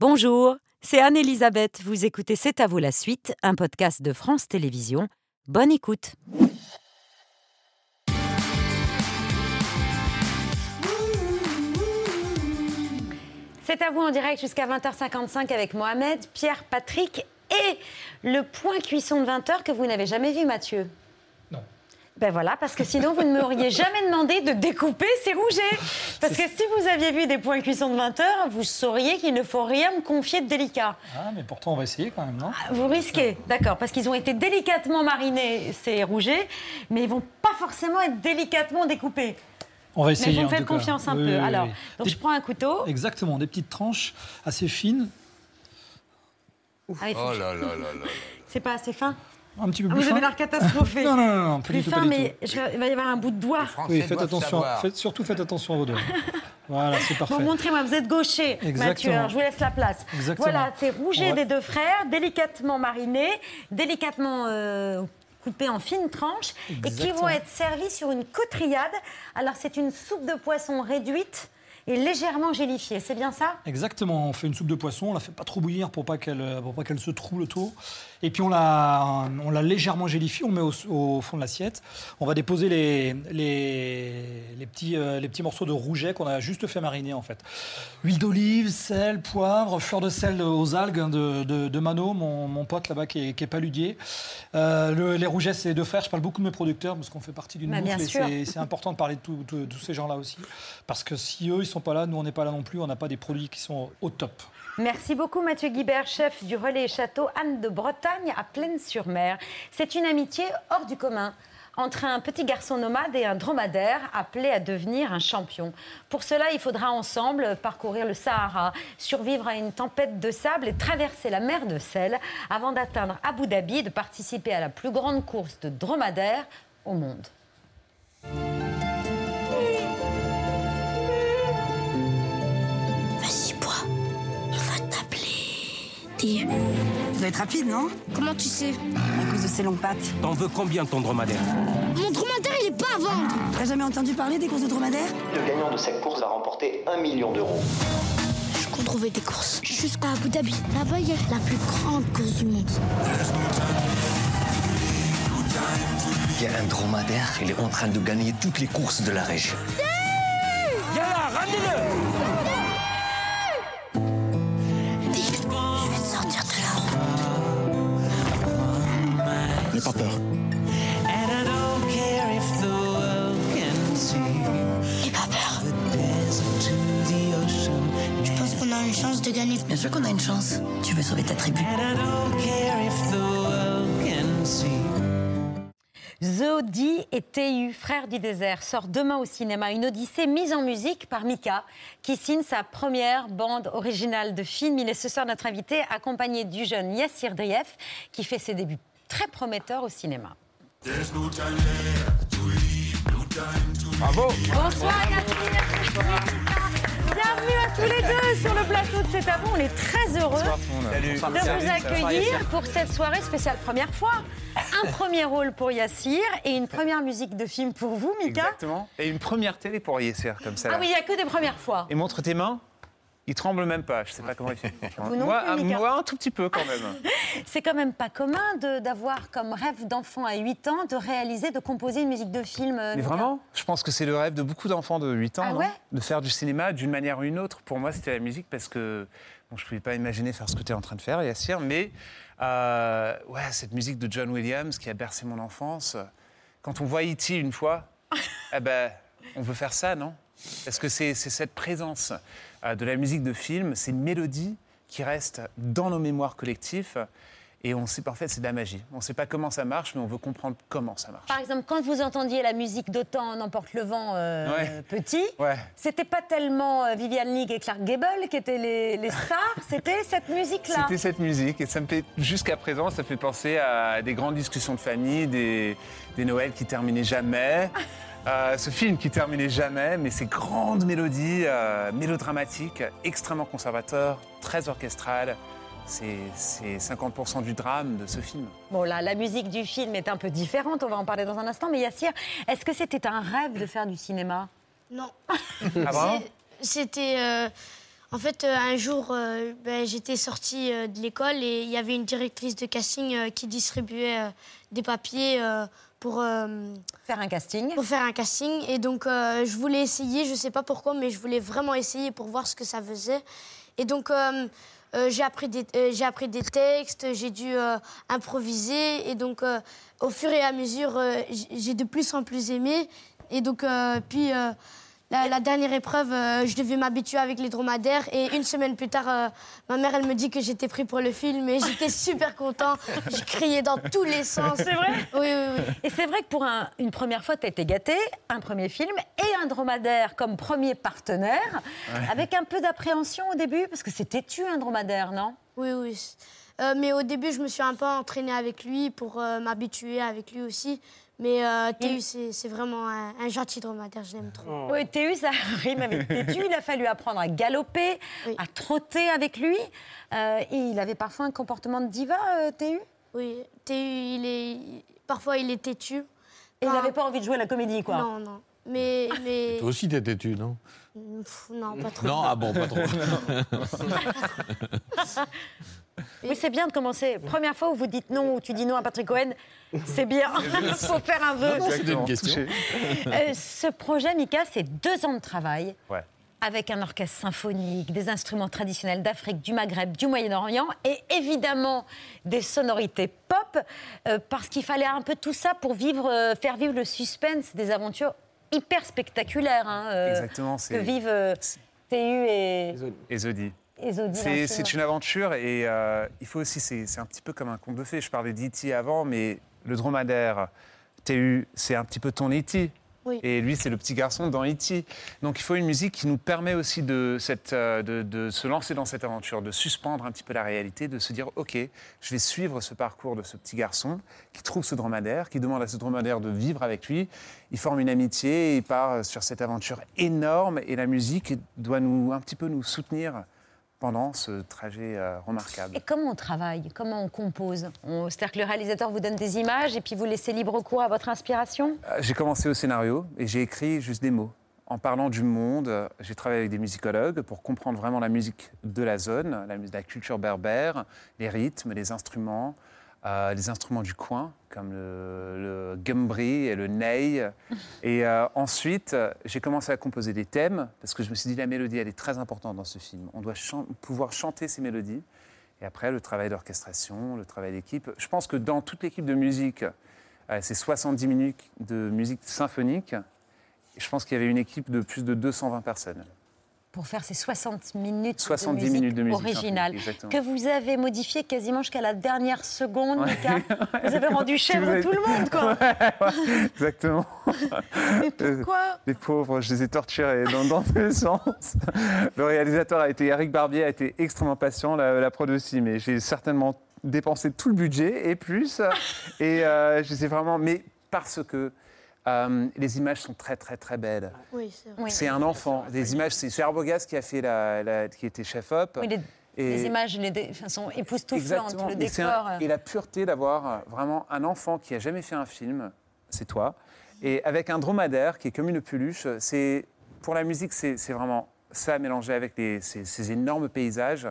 Bonjour, c'est Anne-Elisabeth. Vous écoutez C'est à vous la suite, un podcast de France Télévisions. Bonne écoute. C'est à vous en direct jusqu'à 20h55 avec Mohamed, Pierre, Patrick et le point cuisson de 20h que vous n'avez jamais vu, Mathieu. Ben voilà, parce que sinon vous ne m'auriez jamais demandé de découper ces rougets. Parce que si vous aviez vu des points cuisson de 20 heures, vous sauriez qu'il ne faut rien me confier de délicat. Ah, mais pourtant, on va essayer quand même, non? Vous risquez, d'accord, parce qu'ils ont été délicatement marinés, ces rougets, mais ils vont pas forcément être délicatement découpés. On va Mais essayer. vous me en faites cas. confiance un Oui, peu. oui, oui. Alors, donc Des- je prends un couteau. Exactement, des petites tranches assez fines, Ah Oh là là. là. c'est pas assez fin? Un petit peu Ah, plus Vous avez l'air catastrophé. Non, non, non, Plus du tout, fin, pas du mais tout. je- il va y avoir un bout de doigt. Oui, faites attention. Faites- surtout faites attention à vos doigts. voilà, c'est parfait. Bon, montrez-moi, vous êtes gaucher, Mathieu. Je vous laisse la place. Exactement. Voilà, c'est rouget Ouais. des deux frères, délicatement marinés, délicatement euh, coupés en fines tranches, et qui vont être servis sur une cotriade. Alors, c'est une soupe de poisson réduite et légèrement gélifiée. C'est bien ça? Exactement, on fait une soupe de poisson, on la fait pas trop bouillir pour pas qu'elle pour pas qu'elle se troue le tout. Et puis on la on la légèrement gélifie, on le met au, au fond de l'assiette. On va déposer les les, les petits euh, les petits morceaux de rouget qu'on a juste fait mariner en fait. Huile d'olive, sel, poivre, fleur de sel aux algues hein, de, de, de Mano, mon, mon pote là-bas qui est, qui est paludier. Euh, le- les rougets, c'est deux frères. Je parle beaucoup de mes producteurs parce qu'on fait partie d'une Bah, boucle c'est- important de parler de tous ces gens-là aussi. Parce que si eux, ils sont pas là, nous, on n'est pas là non plus. On n'a pas des produits qui sont au top. Merci beaucoup Mathieu Guibert, chef du relais château Anne de Bretagne à Plaine-sur-Mer. C'est une amitié hors du commun entre un petit garçon nomade et un dromadaire appelé à devenir un champion. Pour cela, il faudra ensemble parcourir le Sahara, survivre à une tempête de sable et traverser la mer de sel avant d'atteindre Abu Dhabi et de participer à la plus grande course de dromadaire au monde. Ça doit être rapide, non Comment tu sais À cause de ses longues pattes. T'en veux combien ton dromadaire Mon dromadaire, il est pas à vendre T'as jamais entendu parler des courses de dromadaires Le gagnant de cette course va remporter 1 million d'euros. Je compte trouver des courses jusqu'à Abu Dhabi. Là-bas, il y a la plus grande course du monde. Il y a un dromadaire, il est en train de gagner toutes les courses de la région. Yalla, ramenez-le N'aie pas peur. N'aie pas peur. Tu penses qu'on a une chance de gagner Bien sûr qu'on a une chance. Tu veux sauver ta tribu. Zodi et TU, frères du désert, sort demain au cinéma une odyssée mise en musique par Mika, qui signe sa première bande originale de film. Il est ce soir notre invité, accompagné du jeune Yassir Drief, qui fait ses débuts très prometteurs au cinéma. Bravo Bonsoir Yassir Bienvenue à tous les deux sur le plateau de C'est à vous. On est très heureux de vous accueillir pour cette soirée spéciale première fois. Un premier rôle pour Yassir et une première musique de film pour vous, Mika. Exactement. Et une première télé pour Yesser, comme ça. Ah oui, il n'y a que des premières fois. Et montre tes mains. Il tremble même pas. Je sais pas comment il fait. Moi, plus, ah, moi, un tout petit peu quand même. C'est quand même pas commun d'avoir comme rêve d'enfant à 8 ans de réaliser, de composer une musique de film. euh, Mais vraiment, je pense que c'est le rêve de beaucoup d'enfants de 8 ans, Ah non ouais? de faire du cinéma d'une manière ou une autre. Pour moi, c'était la musique parce que bon, je ne pouvais pas imaginer faire ce que tu es en train de faire, Yassir, mais euh, ouais, cette musique de John Williams qui a bercé mon enfance. Quand on voit E.T. une fois, eh ben, on veut faire ça, non? Parce que c'est cette présence euh, de la musique de film, ces mélodies qui restent dans nos mémoires collectives. Et on sait, en fait, c'est de la magie. On ne sait pas comment ça marche, mais on veut comprendre comment ça marche. Par exemple, quand vous entendiez la musique d'Autant n'emporte le vent euh, Ouais. petit, Ouais. c'était pas tellement euh, Viviane League et Clark Gable qui étaient les, les stars, c'était cette musique-là. C'était cette musique et ça me fait jusqu'à présent ça fait penser à des grandes discussions de famille, des, des Noëls qui terminaient jamais, euh, ce film qui terminait jamais, mais ces grandes mélodies euh, mélodramatiques, extrêmement conservateurs, très orchestrales. C'est c'est 50% du drame de ce film. Bon, là, la musique du film est un peu différente, on va en parler dans un instant. Mais Yassir, est-ce que c'était un rêve de faire du cinéma? Non. Ah, C'est- C'était. euh, En fait, un jour, euh, ben, j'étais sortie euh, de l'école et il y avait une directrice de casting euh, qui distribuait euh, des papiers euh, pour, euh, Faire un casting. pour faire un casting. Et donc, euh, je voulais essayer, je sais pas pourquoi, mais je voulais vraiment essayer pour voir ce que ça faisait. Et donc, euh, j'ai appris, des- j'ai appris des textes, j'ai dû improviser. Et donc, au fur et à mesure, j'ai de plus en plus aimé. Et donc, puis, la, la dernière épreuve, euh, je devais m'habituer avec les dromadaires. Et une semaine plus tard, euh, ma mère, elle me dit que j'étais pris pour le film. Et j'étais super content. Je criais dans tous les sens. C'est vrai? Oui, oui, oui. Et c'est vrai que pour un- une première fois, tu as été gâté, un premier film et un dromadaire comme premier partenaire, avec un peu d'appréhension au début, parce que c'était tu un dromadaire, non? Oui, oui. Euh, mais au début, je me suis un peu entraînée avec lui pour euh, m'habituer avec lui aussi. Mais euh, Théu, c'est c'est vraiment un, un gentil dromadaire, je l'aime trop. Oui, TU, ça rime avec têtu. Il a fallu apprendre à galoper, Oui. à trotter avec lui. Euh, et il avait parfois un comportement de diva, euh, TU Oui, Théu, il est... Parfois, il est têtu. Et il n'avait pas envie de jouer à la comédie, quoi. Non, non. Mais... mais... Toi aussi, t'es têtu, non? Pff, non, pas trop. Non, ah bon, pas trop. Oui, c'est bien de commencer. Première fois où vous dites non, ou tu dis non à Patrick Cohen, c'est bien. Il faut faire un vœu. C'était une question. Euh, ce projet, Mika, c'est deux ans de travail. Ouais. Avec un orchestre symphonique, des instruments traditionnels d'Afrique, du Maghreb, du Moyen-Orient et évidemment des sonorités pop, euh, parce qu'il fallait un peu tout ça pour vivre, euh, faire vivre le suspense des aventures hyper spectaculaires hein, euh, Exactement, que vivent euh, Théu et, et Zodi. C'est une aventure et euh, il faut aussi, c'est c'est un petit peu comme un conte de fées. Je parlais d'E.T. avant, mais le dromadaire, TU, c'est un petit peu ton E.T. Et lui, c'est le petit garçon dans E.T. Donc il faut une musique qui nous permet aussi euh, de se lancer dans cette aventure, de suspendre un petit peu la réalité, de se dire, OK, je vais suivre ce parcours de ce petit garçon qui trouve ce dromadaire, qui demande à ce dromadaire de vivre avec lui. Il forme une amitié, il part sur cette aventure énorme et la musique doit nous, un petit peu nous soutenir pendant ce trajet euh, remarquable. Et comment on travaille? Comment on compose? On- C'est-à-dire que le réalisateur vous donne des images et puis vous laissez libre cours à votre inspiration? Euh, J'ai commencé au scénario et j'ai écrit juste des mots. En parlant du monde, j'ai travaillé avec des musicologues pour comprendre vraiment la musique de la zone, la, la culture berbère, les rythmes, les instruments, euh, les instruments du coin, comme le, le gumbri et le ney. Et euh, ensuite, j'ai commencé à composer des thèmes, parce que je me suis dit, la mélodie, elle est très importante dans ce film. On doit chan- pouvoir chanter ces mélodies. Et après, le travail d'orchestration, le travail d'équipe. Je pense que dans toute l'équipe de musique, euh, c'est 70 minutes de musique symphonique. Je pense qu'il y avait une équipe de plus de 220 personnes. Pour faire ces 60 minutes 70 de musique minutes de musique originale exactement. que vous avez modifié quasiment jusqu'à la dernière seconde, Mika. Vous avez rendu chèvre avez- tout le monde, quoi. Exactement. Mais pourquoi Les pauvres, je les ai torturés dans, dans tous les sens. Le réalisateur a été, Eric Barbier a été extrêmement patient, la, la prod aussi, mais j'ai certainement dépensé tout le budget et plus. Et euh, je les ai vraiment. Mais parce que euh, les images sont très, très, très belles. Oui, c'est un enfant. Des images, c'est Arbogast qui a fait la, la- qui était chef-op. Oui, les, Et- les images les dé- sont époustouflantes, le décor. un- euh, et la pureté d'avoir euh, vraiment un enfant qui a jamais fait un film, c'est toi, et avec un dromadaire qui est comme une peluche. C'est pour la musique, c'est c'est vraiment ça mélangé avec les- ces, ces énormes paysages.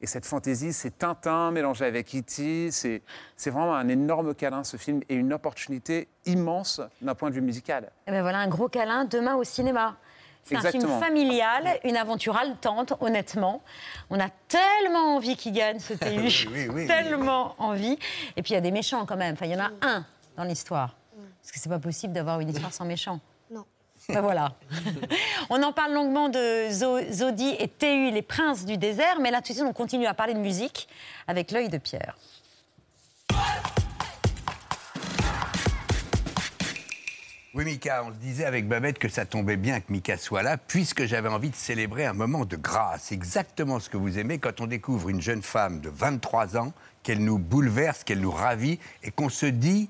Et cette fantaisie, c'est Tintin mélangé avec E.T. C'est c'est vraiment un énorme câlin, ce film, et une opportunité immense d'un point de vue musical. Eh ben voilà, un gros câlin demain au cinéma. C'est un film familial, une aventure haletante, honnêtement. On a tellement envie qu'il gagne ce TU. Oui, oui, oui, tellement envie. Et puis il y a des méchants quand même. Enfin, il y en a un dans l'histoire. Parce que c'est pas possible d'avoir une histoire sans méchants. Ben voilà. on en parle longuement de Zo- Zodi et TU, les princes du désert. Mais là, tout de suite, on continue à parler de musique avec l'œil de Pierre. Oui, Mika, on se disait avec Babette que ça tombait bien que Mika soit là, puisque j'avais envie de célébrer un moment de grâce. Exactement ce que vous aimez quand on découvre une jeune femme de 23 ans, qu'elle nous bouleverse, qu'elle nous ravit, et qu'on se dit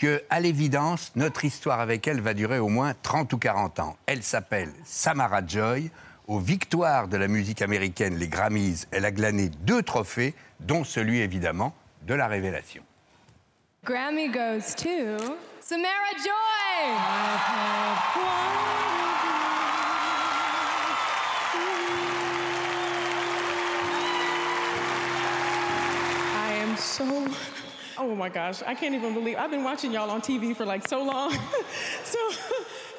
que, à l'évidence, notre histoire avec elle va durer au moins 30 ou 40 ans. Elle s'appelle Samara Joy. Aux victoires de la musique américaine, les Grammys, elle a glané deux trophées, dont celui évidemment de la révélation. Grammy goes to Samara Joy. I am so Oh my gosh, I can't even believe I've been watching y'all on TV for like so long. so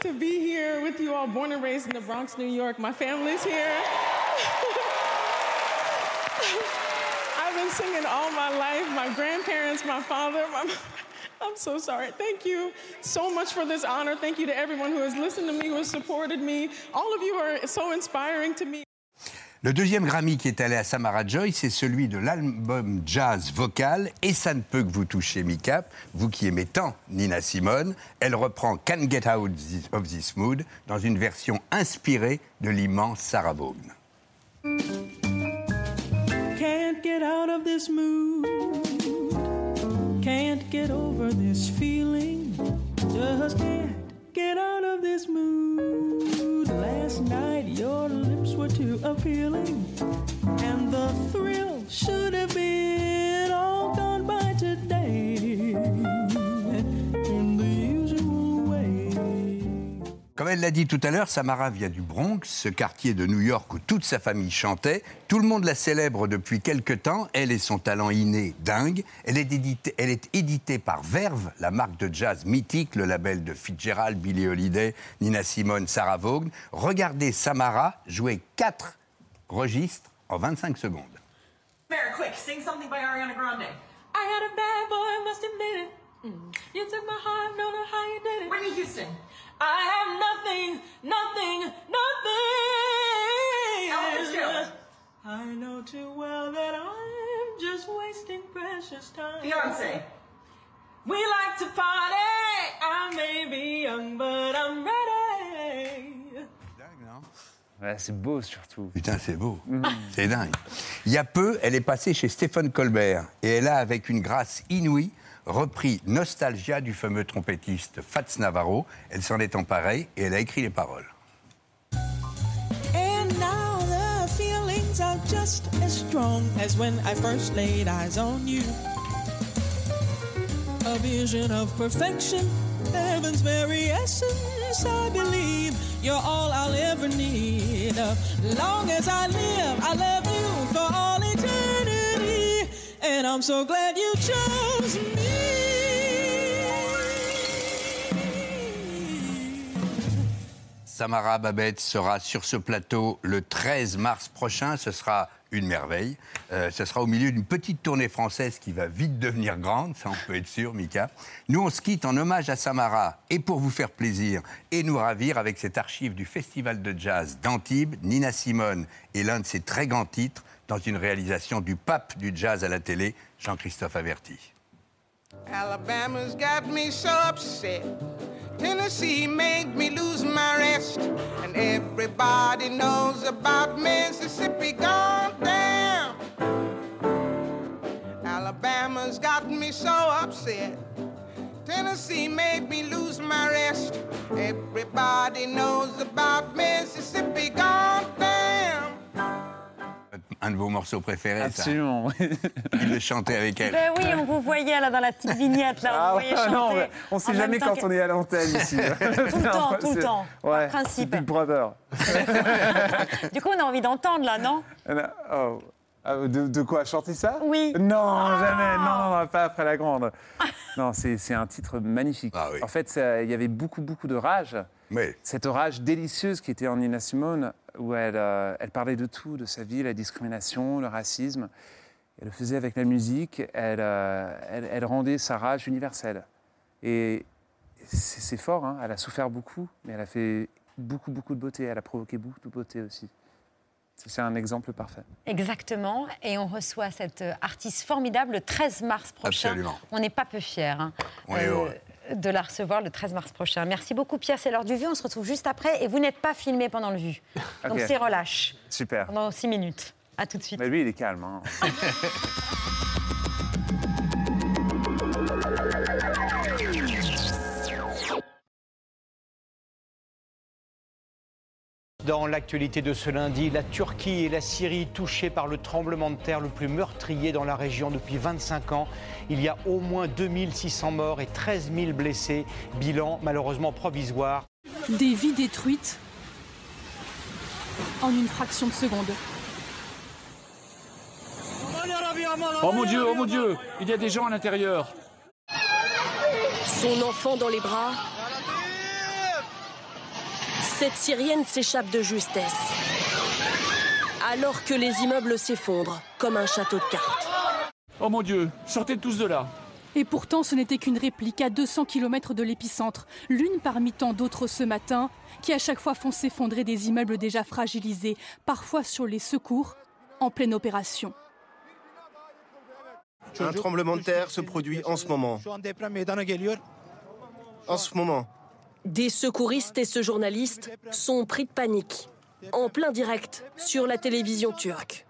to be here with you all, born and raised in the Bronx, New York, my family's here. I've been singing all my life. My grandparents, my father, my. I'm so sorry. Thank you so much for this honor. Thank you to everyone who has listened to me, who has supported me. All of you are so inspiring to me. Le deuxième Grammy qui est allé à Samara Joy, c'est celui de l'album jazz vocal Et ça ne peut que vous toucher, Mika. Vous qui aimez tant Nina Simone, elle reprend Can't Get Out of This Mood dans une version inspirée de l'immense Sarah Vaughan. Can't get out of this mood. Can't get over this feeling. Get out of this mood. Last night your lips were too appealing. And the thrill should have been all gone by today. Comme elle l'a dit tout à l'heure, Samara vient du Bronx, ce quartier de New York où toute sa famille chantait. Tout le monde la célèbre depuis quelque temps. Elle et son talent inné dingue. Elle est, éditée, elle par Verve, la marque de jazz mythique, le label de Fitzgerald, Billie Holiday, Nina Simone, Sarah Vaughan. Regardez Samara jouer quatre registres en 25 secondes. Mary, quick, sing something by Ariana Grande. I had a bad boy, must admit it. Mm. You took my heart, don't know how you did it. Whitney Houston. I have nothing, nothing, nothing. I know too well that I'm just wasting precious time. Beyonce. We like to party. I may be young, but I'm ready. Ouais, c'est beau surtout. Putain, c'est beau. C'est dingue. Il y a peu, elle est passée chez Stephen Colbert et elle a, avec une grâce inouïe, repris Nostalgia du fameux trompettiste Fats Navarro. Elle s'en est emparée et elle a écrit les paroles. And now the feelings are just as strong as when I first laid eyes on you. A vision of perfection, heaven's very essence, I believe. You're all I'll ever need. Long as I live, I love you for all eternity. And I'm so glad you chose Samara Babette sera sur ce plateau le 13 mars prochain. Ce sera une merveille. Euh, ce sera au milieu d'une petite tournée française qui va vite devenir grande, ça on peut être sûr, Mika. Nous, on se quitte en hommage à Samara et pour vous faire plaisir et nous ravir avec cette archive du Festival de jazz d'Antibes, Nina Simone et l'un de ses très grands titres dans une réalisation du pape du jazz à la télé, Jean-Christophe Averti. Alabama's got me so upset. Tennessee made me lose my rest. And everybody knows about Mississippi gone down. Alabama's got me so upset. Tennessee made me lose my rest. Everybody knows about Mississippi gone down. Un de vos morceaux préférés, Absolument, ça. Il le chantait avec elle. Ben oui, on vous voyait là dans la petite vignette là. Ah on vous voyait ouais, chanter. non, mais on sait jamais quand que- on est à l'antenne ici. Tout le temps, tout le temps. Ouais, principe. Big Brother. Du coup, on a envie d'entendre là, non? Oh. Ah, De, de quoi Chanter ça? Oui. Non, jamais. Non, non, non, pas après la grande. Non, c'est un titre magnifique. Ah En fait, il y avait beaucoup, beaucoup de rage. Cette rage délicieuse qui était en Nina Simone, où elle, euh, elle parlait de tout, de sa vie, la discrimination, le racisme. Elle le faisait avec la musique. Elle, euh, elle, elle rendait sa rage universelle. Et c'est c'est fort, hein, elle a souffert beaucoup, mais elle a fait beaucoup, beaucoup de beauté. Elle a provoqué beaucoup de beauté aussi. C'est un exemple parfait. Exactement. Et on reçoit cette euh, artiste formidable le 13 mars prochain. Absolument. On n'est pas peu fiers hein, On est heureux. De la recevoir le 13 mars prochain. Merci beaucoup, Pierre. C'est l'heure du vu. On se retrouve juste après. Et vous n'êtes pas filmé pendant le vu. Donc c'est relâche. Super. Pendant six minutes. À tout de suite. Mais lui, il est calme. hein. Dans l'actualité de ce lundi, la Turquie et la Syrie touchées par le tremblement de terre le plus meurtrier dans la région depuis 25 ans. Il y a au moins 2600 morts et 13 000 blessés. Bilan malheureusement provisoire. Des vies détruites en une fraction de seconde. Oh mon Dieu, oh mon Dieu, il y a des gens à l'intérieur. Son enfant dans les bras. Cette Syrienne s'échappe de justesse. Alors que les immeubles s'effondrent comme un château de cartes. Oh mon Dieu, sortez tous de là. Et pourtant, ce n'était qu'une réplique à 200 km de l'épicentre, l'une parmi tant d'autres ce matin, qui à chaque fois font s'effondrer des immeubles déjà fragilisés, parfois sur les secours, en pleine opération. Un tremblement de terre se produit en ce moment. En ce moment. Des secouristes et ce journaliste sont pris de panique, en plein direct, sur la télévision turque.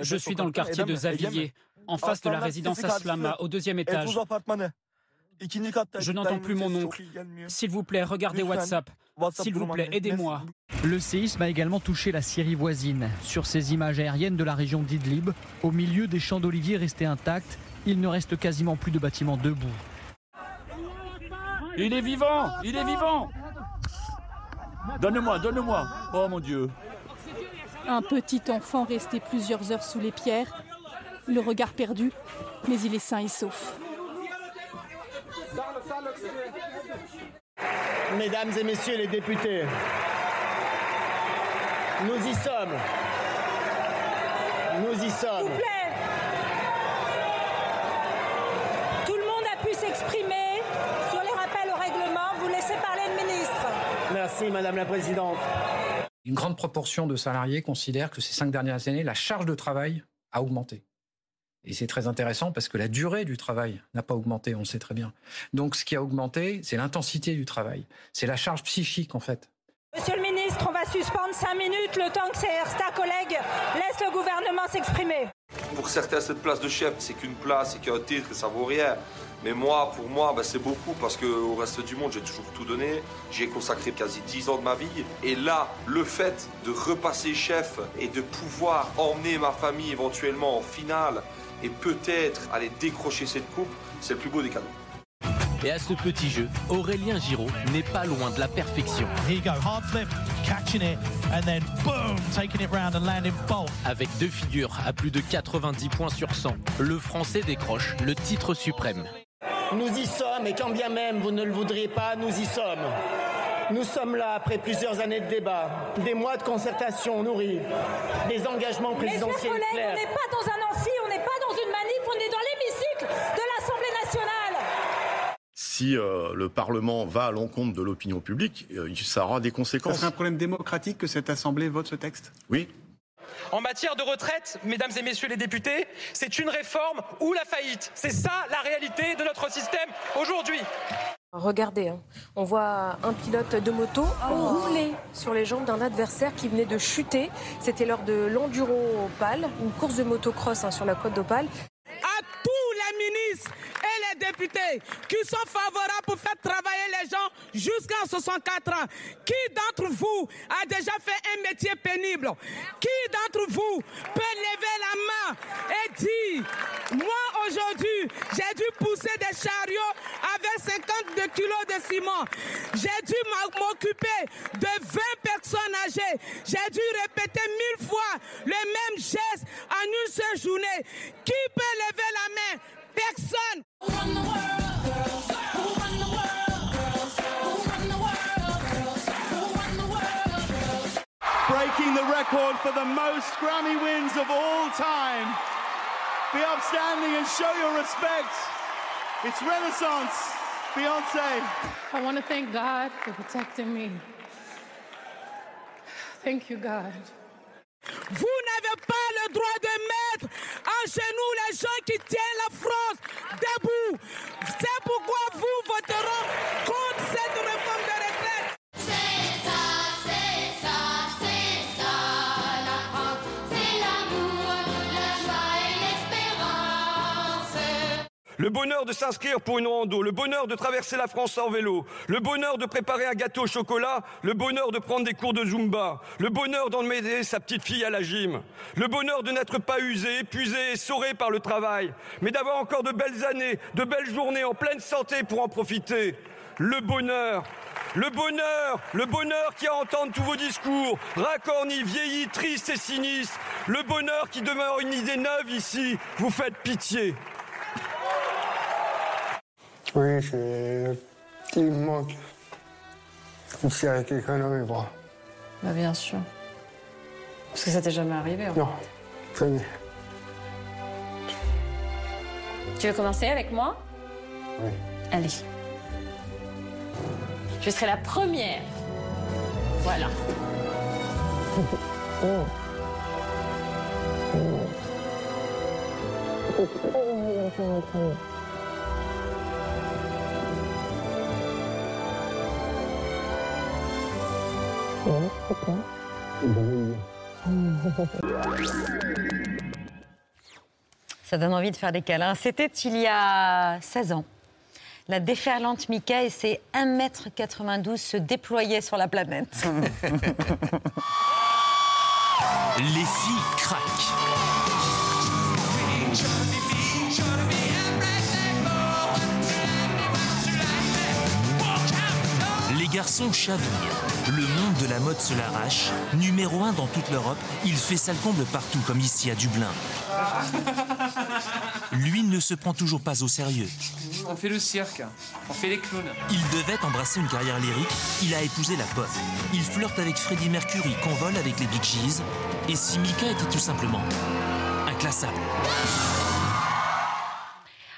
Je suis dans le quartier de Zaviye, en face de la résidence Aslama, au deuxième étage. Je n'entends plus mon oncle. S'il vous plaît, regardez WhatsApp. S'il vous plaît, aidez-moi. Le séisme a également touché la Syrie voisine. Sur ces images aériennes de la région d'Idlib, au milieu des champs d'oliviers restés intacts, il ne reste quasiment plus de bâtiments debout. Il est vivant, il est vivant. Donne-moi, donne-moi. Oh mon Dieu. Un petit enfant resté plusieurs heures sous les pierres, le regard perdu, mais il est sain et sauf. Mesdames et messieurs les députés, nous y sommes. Nous y sommes. Tout le monde a pu s'exprimer sur les rappels au règlement. Vous laissez parler le ministre. Merci, Madame la Présidente. Une grande proportion de salariés considèrent que ces cinq dernières années, la charge de travail a augmenté. Et c'est très intéressant parce que la durée du travail n'a pas augmenté, on le sait très bien. Donc ce qui a augmenté, c'est l'intensité du travail. C'est la charge psychique, en fait. Monsieur le ministre, on va suspendre cinq minutes le temps que certains collègues laissent le gouvernement s'exprimer. Pour certains, cette place de chef, c'est qu'une place, c'est qu'un titre, et ça vaut rien. Mais moi, pour moi, bah, c'est beaucoup parce qu'au reste du monde, j'ai toujours tout donné. J'y ai consacré quasi 10 ans de ma vie. Et là, le fait de repasser chef et de pouvoir emmener ma famille éventuellement en finale et peut-être aller décrocher cette coupe, c'est le plus beau des cadeaux. Et à ce petit jeu, Aurélien Giraud n'est pas loin de la perfection. Here you go, hard flip, catching it, and then boom, taking it round and landing bolt. Avec deux figures à plus de 90 points sur 100, le Français décroche le titre suprême. Nous y sommes, et quand bien même vous ne le voudriez pas, nous y sommes. Nous sommes là après plusieurs années de débat, des mois de concertation nourris, des engagements Mes chers présidentiels collègues, on n'est pas dans un amphi, on n'est pas dans une manif, on est dans l'hémicycle de l'Assemblée nationale. Si euh, le Parlement va à l'encontre de l'opinion publique, euh, ça aura des conséquences. serait un problème démocratique que cette Assemblée vote ce texte? Oui. En matière de retraite, mesdames et messieurs les députés, c'est une réforme ou la faillite. C'est ça la réalité de notre système aujourd'hui. Regardez, hein, on voit un pilote de moto rouler sur les jambes d'un adversaire qui venait de chuter. C'était lors de l'Enduro Opal, une course de motocross hein, sur la côte d'Opale. à tous les ministres et députés qui sont favorables pour faire travailler les gens jusqu'à 64 ans. Qui d'entre vous a déjà fait un métier pénible? Qui d'entre vous peut lever la main et dire, moi aujourd'hui, j'ai dû pousser des chariots avec 52 kilos de ciment. J'ai dû m'occuper de 20 personnes âgées. J'ai dû répéter mille fois le même geste en une seule journée. Qui peut lever la main Personne. breaking the record for the most Grammy wins of all time. Be upstanding and show your respect. It's Renaissance, Beyonce. I want to thank God for protecting me. Thank you, God. Vous n'avez pas le droit de en genoux les gens qui tiennent la France debout. C'est pourquoi vous voterez contre cette réforme de Le bonheur de s'inscrire pour une rando, le bonheur de traverser la France en vélo, le bonheur de préparer un gâteau au chocolat, le bonheur de prendre des cours de Zumba, le bonheur d'emmener sa petite fille à la gym, le bonheur de n'être pas usé, épuisé, essoré par le travail, mais d'avoir encore de belles années, de belles journées en pleine santé pour en profiter. Le bonheur Le bonheur, le bonheur qui a entendre tous vos discours, racornis, vieillis, tristes et sinistres. Le bonheur qui demeure une idée neuve ici. Vous faites pitié. Oui, c'est. Il me manque. Ici avec quelqu'un dans mes bras. Bah bien sûr. Parce que ça t'est jamais arrivé. hein. Non, jamais. Tu veux commencer avec moi? Oui. Allez. Je serai la première. Voilà. Ça donne envie de faire des câlins. C'était il y a 16 ans. La déferlante Mika et ses 1m92 se déployaient sur la planète. Les filles craquent. Les garçons chavirent. Le monde de la mode se l'arrache. Numéro un dans toute l'Europe, il fait sale comble partout, comme ici à Dublin. Lui ne se prend toujours pas au sérieux. On fait le cirque, on fait les clowns. Il devait embrasser une carrière lyrique, il a épousé la pop. Il flirte avec Freddie Mercury, convole avec les Big Gees. Et si Mika était tout simplement inclassable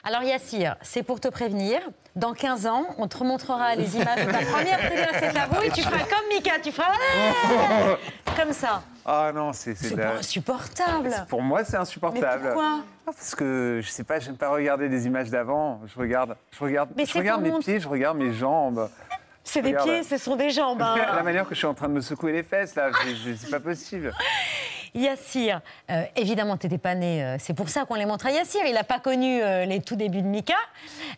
Alors Yassir, c'est pour te prévenir. Dans 15 ans, on te remontrera les images de ta première télé à cette lavou et tu feras comme Mika, tu feras comme ça. Ah non, c'est C'est pas insupportable. Pour moi, c'est insupportable. Mais pourquoi Ah, Parce que je sais pas, j'aime pas regarder des images d'avant. Je regarde, je regarde, Mais je regarde mes pieds, je regarde mes jambes. C'est des Regarde. pieds, ce sont des jambes. hein. La manière que je suis en train de me secouer les fesses là, c'est pas possible. Yassir, euh, évidemment, tu n'étais pas né, euh, c'est pour ça qu'on les montre à Yassir. Il n'a pas connu euh, les tout débuts de Mika.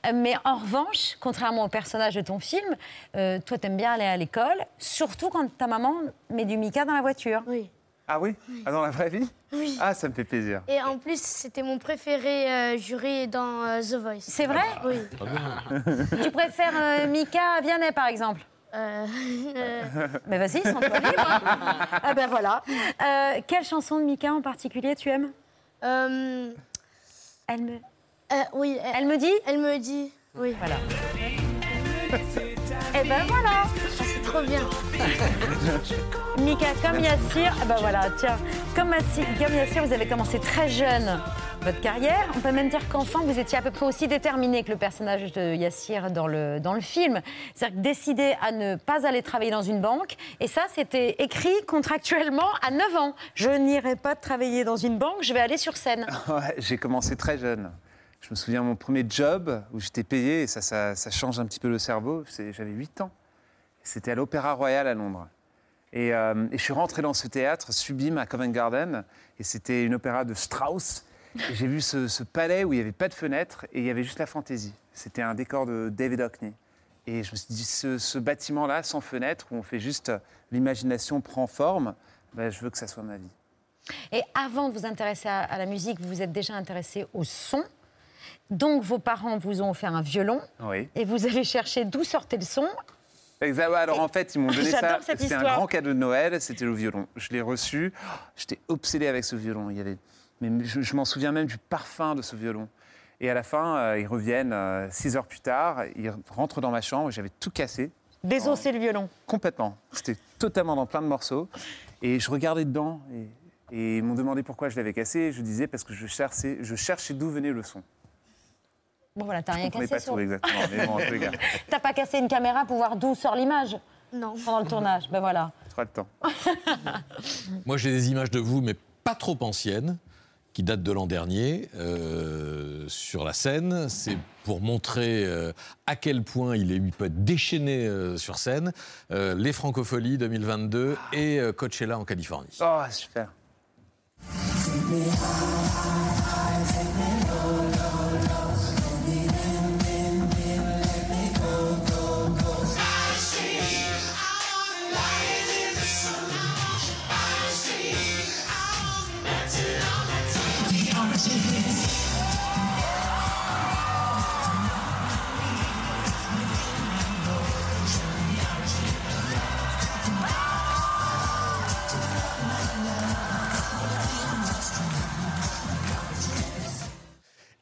Euh, mais en revanche, contrairement au personnage de ton film, euh, toi, t'aimes bien aller à l'école, surtout quand ta maman met du Mika dans la voiture. Oui. Ah oui? Ah, Dans la vraie vie? Oui. Ah, ça me fait plaisir. Et en plus, c'était mon préféré euh, jury dans euh, The Voice. C'est vrai? Oui. tu préfères euh, Mika à Vianney, par exemple? Euh, euh, Mais vas-y, libre. hein. ah ben voilà. Euh, quelle chanson de Mika en particulier tu aimes? Euh, Elle me... oui. Elle me dit? Elle me dit. Oui. Voilà. Eh ben voilà C'est trop bien. Mika, comme Yassir, ah ben voilà, tiens, comme, Massi- comme Yassir, vous avez commencé très jeune votre carrière. On peut même dire qu'enfant, vous étiez à peu près aussi déterminé que le personnage de Yassir dans le, dans le film. C'est-à-dire que décidé à ne pas aller travailler dans une banque. Et ça, c'était écrit contractuellement à 9 ans. Je n'irai pas travailler dans une banque, je vais aller sur scène. Ouais, j'ai commencé très jeune. Je me souviens mon premier job où j'étais payé, et ça, ça, ça change un petit peu le cerveau. J'avais 8 ans. C'était à l'Opéra Royal à Londres. Et, euh, et je suis rentré dans ce théâtre sublime à Covent Garden. Et c'était une opéra de Strauss. J'ai vu ce, ce palais où il n'y avait pas de fenêtre et il y avait juste la fantaisie. C'était un décor de David Hockney. Et je me suis dit, ce, ce bâtiment-là, sans fenêtre, où on fait juste l'imagination prend forme, ben, je veux que ça soit ma vie. Et avant de vous intéresser à, à la musique, vous vous êtes déjà intéressé au son. Donc vos parents vous ont offert un violon Oui. et vous avez cherché d'où sortait le son. Alors en fait, ils m'ont donné ça. C'était un grand cadeau de Noël. C'était le violon. Je l'ai reçu. J'étais obsédé avec ce violon. Il y avait, mais je, je m'en souviens même du parfum de ce violon. Et à la fin, euh, ils reviennent euh, six heures plus tard. Ils rentrent dans ma chambre. J'avais tout cassé. Désossé le violon. Complètement. C'était totalement dans plein de morceaux. Et je regardais dedans. Et, et ils m'ont demandé pourquoi je l'avais cassé. Et je disais parce que je cherchais, je cherchais d'où venait le son. Bon voilà, t'as rien cassé pas sur. tout exactement. Mais bon, en tous les cas, T'as pas cassé une caméra pour voir d'où sort l'image Non. Pendant le tournage, ben voilà. pas le temps. Moi, j'ai des images de vous, mais pas trop anciennes, qui datent de l'an dernier, euh, sur la scène. C'est pour montrer euh, à quel point il, est, peut être déchaîné euh, sur scène. Les Francopholies 2022 et Coachella en Californie. Oh, super.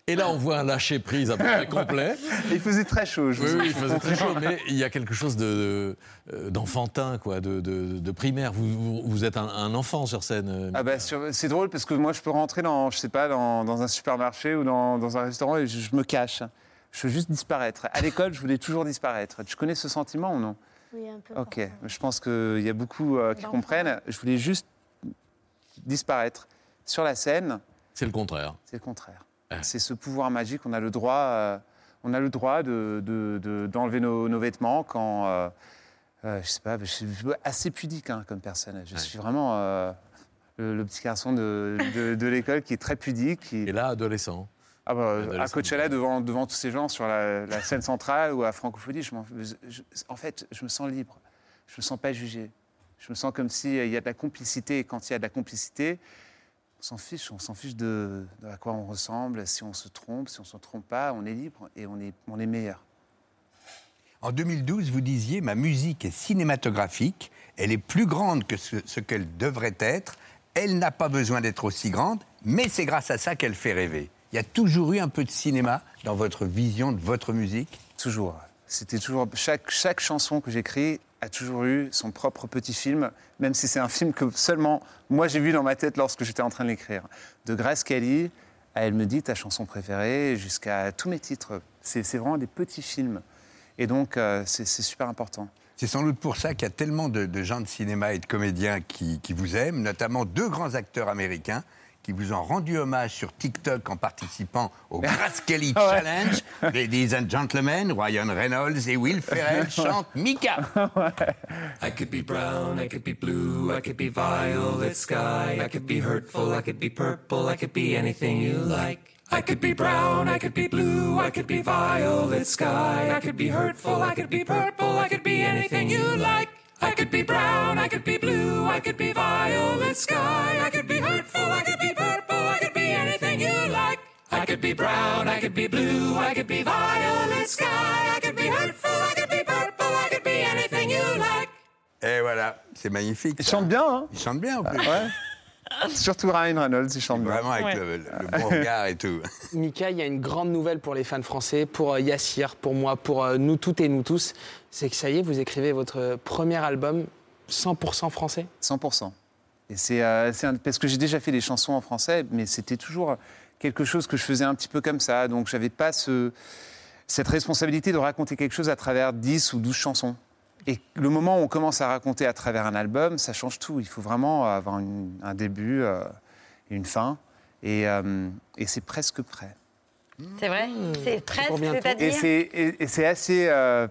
Et là, on voit un lâcher prise à peu près complet. Il faisait très chaud. Je Oui, vous oui, il faisait très chaud, mais il y a quelque chose de, euh, d'enfantin, quoi, de, de- de primaire. Vous, vous- vous êtes un, un enfant sur scène. euh, Ah bah, sur- c'est drôle parce que moi je peux rentrer dans, je sais pas, dans, dans un supermarché ou dans, dans un restaurant et je, je me cache. Je veux juste disparaître. À l'école, je voulais toujours disparaître. Tu connais ce sentiment ou non? Oui, un peu. Ok, je pense qu'il y a beaucoup euh, qui comprennent. Je voulais juste disparaître. Sur la scène, C'est le contraire. c'est le contraire. C'est ce pouvoir magique. On a le droit, euh, on a le droit de, de- de- d'enlever nos, nos vêtements quand, euh, euh, je sais pas, je suis assez pudique hein, comme personne. Je suis vraiment euh, le, le petit garçon de, l'école qui est très pudique. Et là, adolescent. Ah bah, à Adolescent. Coachella, devant, devant tous ces gens sur la, la scène centrale ou à Francophonie, je je- en fait, je me sens libre. Je me sens pas jugé. Je me sens comme s'il y a de la complicité. Et quand il y a de la complicité, on s'en fiche. On s'en fiche de, de à quoi on ressemble. Si on se trompe, si on se trompe pas, on est libre et on est, on est meilleur. En 2012, vous disiez Ma musique est cinématographique, elle est plus grande que ce, ce qu'elle devrait être, elle n'a pas besoin d'être aussi grande, mais c'est grâce à ça qu'elle fait rêver. Il y a toujours eu un peu de cinéma dans votre vision de votre musique? Toujours. C'était toujours chaque, chaque chanson que j'écris a toujours eu son propre petit film, même si c'est un film que seulement moi j'ai vu dans ma tête lorsque j'étais en train de l'écrire. De Grace Kelly à Elle me dit ta chanson préférée, jusqu'à tous mes titres. C'est vraiment des petits films. Et donc euh, c'est super important. C'est sans doute pour ça qu'il y a tellement de, de gens de cinéma et de comédiens qui, qui vous aiment, notamment deux grands acteurs américains qui vous ont rendu hommage sur TikTok en participant au Grace Kelly Ah ouais. Challenge. Ladies and gentlemen, Ryan Reynolds et Will Ferrell chantent Mika. I could be brown, I could be blue, I could be violet sky, I could be hurtful, I could be purple, I could be anything you like. I could be brown, I could be blue, I could be violet sky, I could be hurtful, I could be purple, I could be anything you like. I could be brown, I could be blue, I could be violet sky, I could be hurtful, I could be purple, I could be anything you like. I could be brown, I could be blue, I could be violet sky, I could be hurtful, I could be purple, I could be anything you like. Et voilà, c'est magnifique. Ils chantent bien, hein Ils chantent bien en plus. Surtout Ryan Reynolds, il chante bien. Vraiment avec le, le bon regard et tout. Mika, il y a une grande nouvelle pour les fans français, pour euh, Yassir, pour moi, pour euh, nous toutes et nous tous. C'est que ça y est, vous écrivez votre premier album 100% français? 100%. Et c'est euh, c'est un- parce que j'ai déjà fait des chansons en français, mais c'était toujours quelque chose que je faisais un petit peu comme ça. Donc j'avais pas ce, cette responsabilité de raconter quelque chose à travers 10 ou 12 chansons. Et le moment où on commence à raconter à travers un album, ça change tout. Il faut vraiment avoir une- un début euh, et une fin. Et, euh, et c'est presque prêt. C'est vrai C'est presque, c'est-à-dire c'est et- c'est assez. euh,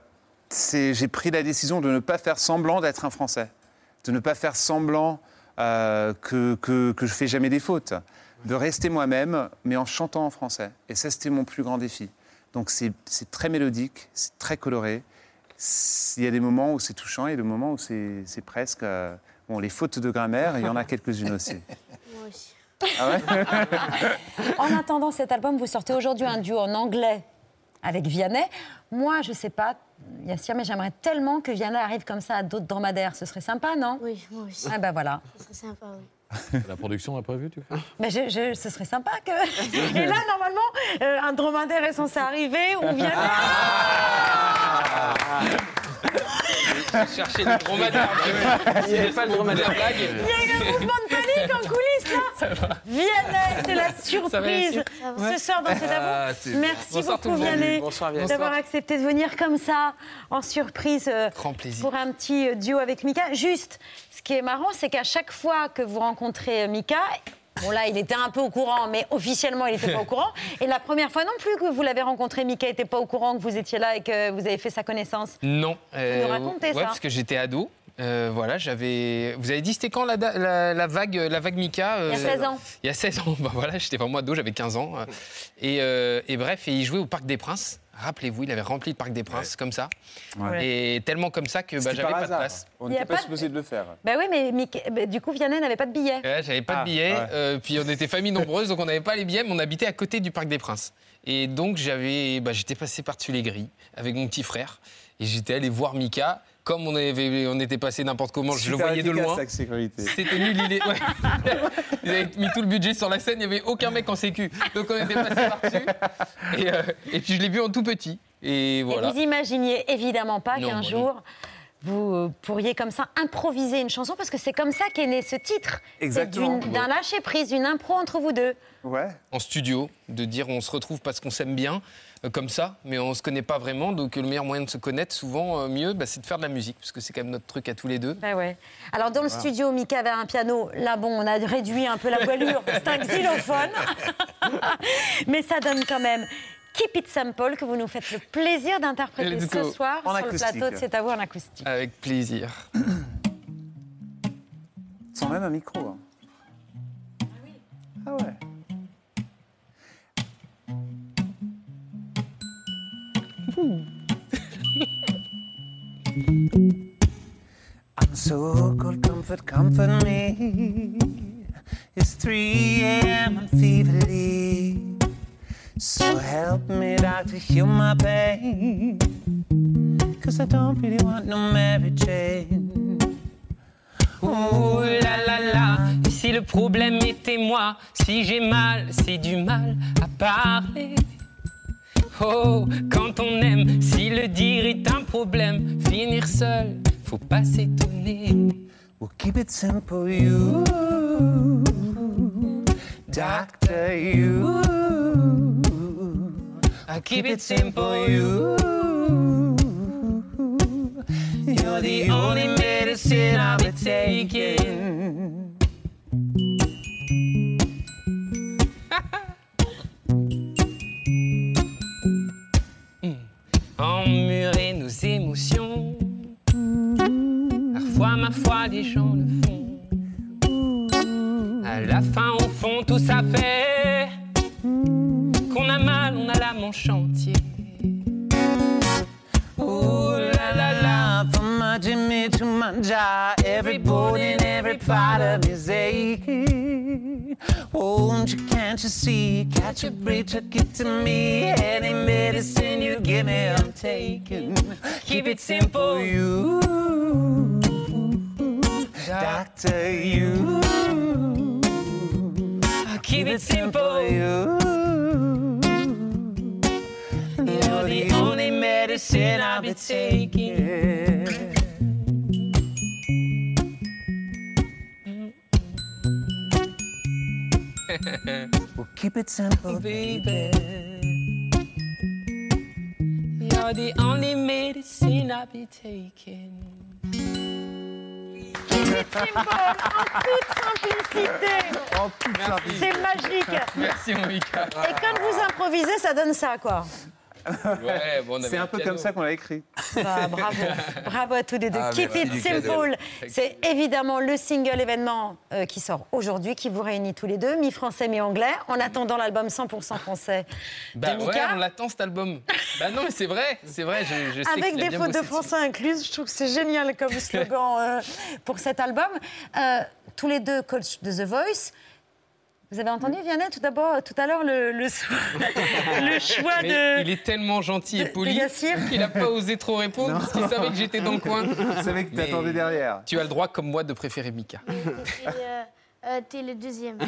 J'ai pris la décision de ne pas faire semblant d'être un Français, de ne pas faire semblant euh, que, que, que je fais jamais des fautes, de rester moi-même, mais en chantant en français. Et ça, c'était mon plus grand défi. Donc c'est c'est très mélodique, c'est très coloré. Il y a des moments où c'est touchant et des moments où c'est c'est presque. euh, bon, les fautes de grammaire, il y en a quelques-unes aussi. Moi aussi. Ah ouais En attendant cet album, vous sortez aujourd'hui un duo en anglais avec Vianney. Moi, je sais pas, Yassir, mais j'aimerais tellement que Vianney arrive comme ça à d'autres dromadaires. Ce serait sympa, non? Oui, moi aussi. Ah ben voilà. Ce serait sympa, oui. La production a prévu, tu Mais je, je- ce serait sympa que. Et là, normalement, euh, un dromadaire est censé arriver ou Vianney. Chercher le dromadaire. Il n'y avait pas le dromadaire blague. Il y a eu un mouvement de panique en coulisses. Vianney, c'est la surprise ce soir dans cet Ah. Merci Bonsoir beaucoup. Vianney d'avoir accepté de venir comme ça en surprise euh, Grand plaisir. pour un petit euh, duo avec Mika. Juste, ce qui est marrant, c'est qu'à chaque fois que vous rencontrez euh, Mika. Bon là, il était un peu au courant, mais officiellement, il n'était pas au courant. Et la première fois non plus que vous l'avez rencontré, Mika n'était pas au courant que vous étiez là et que vous avez fait sa connaissance. Non. nous racontez ouais, ça parce que j'étais ado. Euh, voilà, j'avais. Vous avez dit c'était quand la, da- la, la vague, la vague Mika euh, Il y a 16 ans. Il y a 16 ans. Bah voilà, j'étais vraiment ado, j'avais 15 ans. euh, Et, euh, et bref, et il jouait au Parc des Princes. Rappelez-vous, il avait rempli le Parc des Princes comme ça. Ouais. Et tellement comme ça que bah, j'avais pas de place. On n'était pas supposé de le faire. Ben oui, mais Mika- ben, du coup, Vianney n'avait pas de billet. Ouais, j'avais pas Ah, de billets. ouais. euh, puis on était famille nombreuse, donc on n'avait pas les billets, mais on habitait à côté du Parc des Princes. Et donc j'avais, bah, j'étais passé par-dessus les grilles avec mon petit frère. Et j'étais allé voir Mika comme on, avait, on était passé n'importe comment, je le voyais de loin. C'était nul, il est. ouais. Ils avaient mis tout le budget sur la scène, il n'y avait aucun mec en sécu. Donc on était passé par-dessus. Et, euh, et puis je l'ai vu en tout petit. Et voilà. Et vous imaginiez évidemment pas qu'un jour, vous euh, pourriez comme ça improviser une chanson, parce que c'est comme ça qu'est né ce titre. C'est Exactement. d'un lâcher-prise, une impro entre vous deux. Ouais. En studio, de dire on se retrouve parce qu'on s'aime bien, euh, comme ça, mais on se connaît pas vraiment. Donc le meilleur moyen de se connaître, souvent euh, mieux, bah, c'est de faire de la musique, parce que c'est quand même notre truc à tous les deux. Bah ouais. Alors dans le Voilà. studio, Mika avait un piano. Là, bon, on a réduit un peu la voilure. C'est un xylophone. Mais ça donne quand même Keep It Simple que vous nous faites le plaisir d'interpréter ce soir En sur acoustique. le plateau de C'est à vous en acoustique. Avec plaisir. Sans même un micro. hein. Ah ouais. I'm so cold, comfort, comfort me. It's 3 a.m. and feverly. So help me, doctor, heal my pain. Cause I don't really want no marriage chain. Ouh là là là, et si le problème était moi, si j'ai mal, c'est du mal à parler. Oh, quand on aime, si le dire est un problème, finir seul, faut pas s'étonner. Well, keep it simple, you. Doctor, you. I keep it simple, you. You're the only medicine I'll be taking. Emmurer nos émotions. Parfois, ma foi, les gens le font. Catch a break, took it to me. Any medicine you give me, I'm taking. Keep it simple, you. Doctor, you. Keep it simple, you. You're the only medicine I'll be taking. Well, keep it simple, baby. You're the only medicine I'll be taking. Simple, en toute simplicité. C'est magique. Merci, mon Mika. Et quand vous improvisez, ça donne ça, quoi. Ouais, bon, C'est un peu piano. comme ça qu'on l'a écrit. Bah, bravo, bravo à tous les deux. Ah, Keep It. Simple, c'est évidemment le single événement euh, qui sort aujourd'hui, qui vous réunit tous les deux, mi-français, mi-anglais, en attendant l'album 100% français Bah de ouais, Mika. on l'attend cet album. bah non, mais c'est vrai, c'est vrai. Je, je sais Avec des fautes de français incluses, je trouve que c'est génial comme slogan euh, pour cet album. Euh, tous les deux coach de The Voice. Vous avez entendu, Vianney, tout d'abord, tout à l'heure, le, le, so- le choix Mais de. Il est tellement gentil et poli qu'il n'a pas osé trop répondre parce qu'il savait que j'étais dans le coin. Il savait que t'attendais Mais derrière. Tu as le droit, comme moi, de préférer Mika. Et, euh, euh, t'es le deuxième. Ça,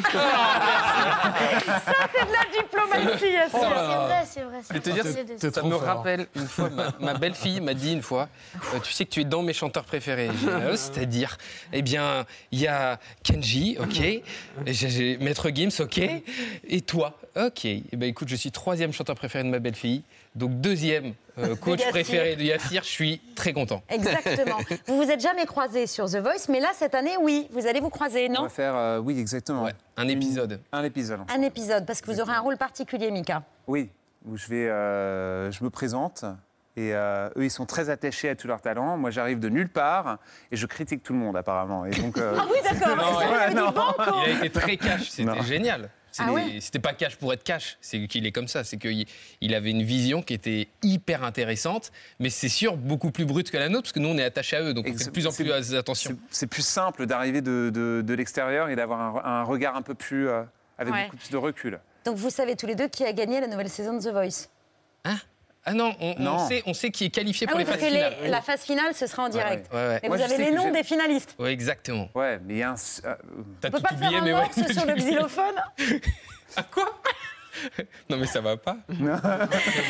c'est de la diplomatie, Yassir. C'est vrai, c'est vrai. Je te dire, ça me rappelle une fois, ma, ma belle-fille m'a dit une fois, euh, tu sais que tu es dans mes chanteurs préférés. Ah, C'est-à-dire, eh bien, il y a Kenji, ok, j'ai Maître Gims, ok, et toi, ok. Eh ben, écoute, je suis troisième chanteur préféré de ma belle-fille, donc deuxième euh, coach préféré de Yassir, je suis très content. Exactement. vous vous êtes jamais croisés sur The Voice, mais là, cette année, oui, vous allez vous croiser, On non va faire, euh, oui, exactement. un épisode. Un épisode. Un épisode, parce que vous aurez un rôle particulier, Mika. Oui, où je vais, euh, je me présente. Et euh, eux, ils sont très attachés à tout leur talent. Moi, j'arrive de nulle part et je critique tout le monde, apparemment. Et donc, euh, Ah oui, d'accord. Ouais. Il a été très cash, c'était Non. génial. Ah ouais C'était pas cash pour être cash, c'est qu'il est comme ça. C'est qu'il il avait une vision qui était hyper intéressante, mais c'est sûr beaucoup plus brute que la nôtre, parce que nous on est attachés à eux, donc on fait de plus en plus attention. c'est plus simple d'arriver de, de- de l'extérieur et d'avoir un, un regard un peu plus. euh, avec Ouais. beaucoup plus de recul. Donc vous savez tous les deux qui a gagné la nouvelle saison de The Voice. Ah non, on, sait, on sait qui est qualifié Ah pour oui, les parce phases que les- finales. la phase finale, ce sera en direct. Ouais, ouais. Mais Moi, vous avez les que noms des finalistes. Ouais, exactement. Ouais, mais il y a un. euh, T'as On peut tout pas faire oublié, un mais ouais. sur le xylophone Non, mais ça va pas.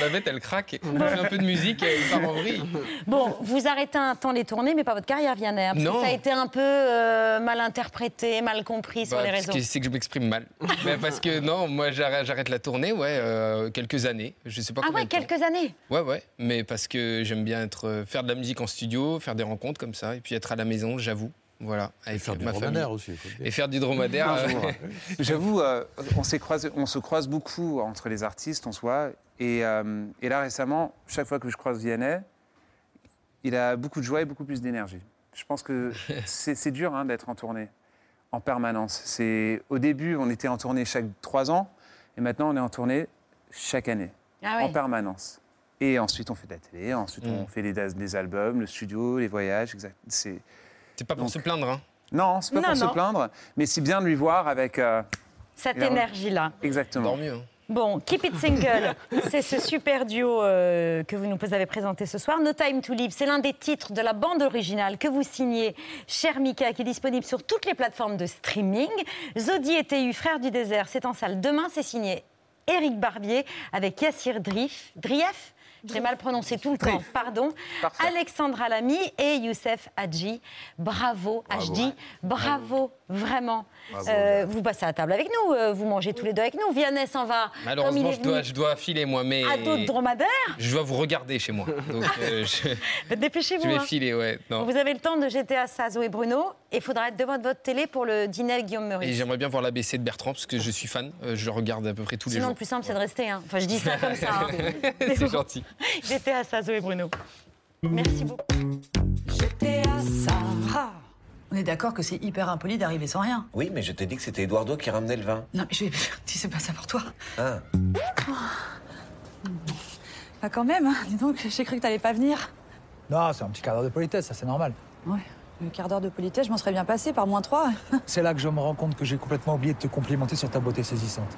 Babette, elle craque. On fait un peu de musique et elle part en vrille. Bon, vous arrêtez un temps les tournées, mais pas votre carrière, Vianney. hein, Parce Non. que ça a été un peu euh, mal interprété, mal compris sur Bah, les parce réseaux. que c'est que je m'exprime mal. Bah, parce que non, moi j'arrête, la tournée, ouais, euh, quelques années. Je sais pas Ah ouais, quelques années. Ouais, ouais, mais parce que j'aime bien être, euh, faire de la musique en studio, faire des rencontres comme ça, et puis être à la maison, j'avoue. Voilà, avec faire du ma dromadaire famille. aussi. Et faire du dromadaire. Euh. J'avoue, euh, on, on se croise beaucoup entre les artistes, on se voit. Et, euh, et là, récemment, chaque fois que je croise Vianney, il a beaucoup de joie et beaucoup plus d'énergie. Je pense que c'est dur hein, d'être en tournée en permanence. C'est Au début, on était en tournée chaque trois ans, et maintenant, on est en tournée chaque année, Ah en permanence. Et ensuite, on fait de la télé, ensuite, Mm. on fait les, des albums, le studio, les voyages. exact- C'est C'est pas pour se plaindre, hein Non, c'est pas Non, pour non. se plaindre, mais c'est bien de lui voir avec. euh, Cette énergie-là. Exactement. mieux. hein. Bon, Keep It Single, c'est ce super duo euh, que vous nous avez présenté ce soir. No Time to Live, c'est l'un des titres de la bande originale que vous signez, cher Mika, qui est disponible sur toutes les plateformes de streaming. Zodi et TU, frères du désert, c'est en salle demain, c'est signé Éric Barbier avec Yassir Drif, Drief. J'ai mal prononcé tout le temps, pardon. Alexandra Lamy et Youssef Hadji. Bravo, Bravo. Hadji. Bravo, vraiment. Bravo, Euh, vous passez à table avec nous, euh, vous mangez tous les deux avec nous. Vianney s'en va. Malheureusement, je dois, venu je dois filer, moi, mais. à dos de dromadaire. Je dois vous regarder chez moi. Donc, euh, je, Dépêchez-vous. je vais hein. filer, ouais. Non. Vous avez le temps de GTA Sazo et Bruno. Et il faudra être devant votre télé pour le dîner avec Guillaume Et Meurice. j'aimerais bien voir l'ABC de Bertrand, parce que je suis fan. Je le regarde à peu près tous les Sinon, le jours. plus simple, c'est de rester. hein. Enfin, je dis ça comme ça. hein. C'est gentil. GTA Sazo et Bruno. Merci beaucoup. Ah, on est d'accord que c'est hyper impoli d'arriver sans rien. Oui, mais je t'ai dit que c'était Eduardo qui ramenait le vin. Non, mais je vais. Si c'est pas ça pour toi. Ah. Bah, quand même, hein. dis donc, j'ai cru que t'allais pas venir. Non, c'est un petit quart d'heure de politesse, ça c'est normal. Ouais. Le quart d'heure de politesse, je m'en serais bien passé par moins trois. C'est là que je me rends compte que j'ai complètement oublié de te complimenter sur ta beauté saisissante.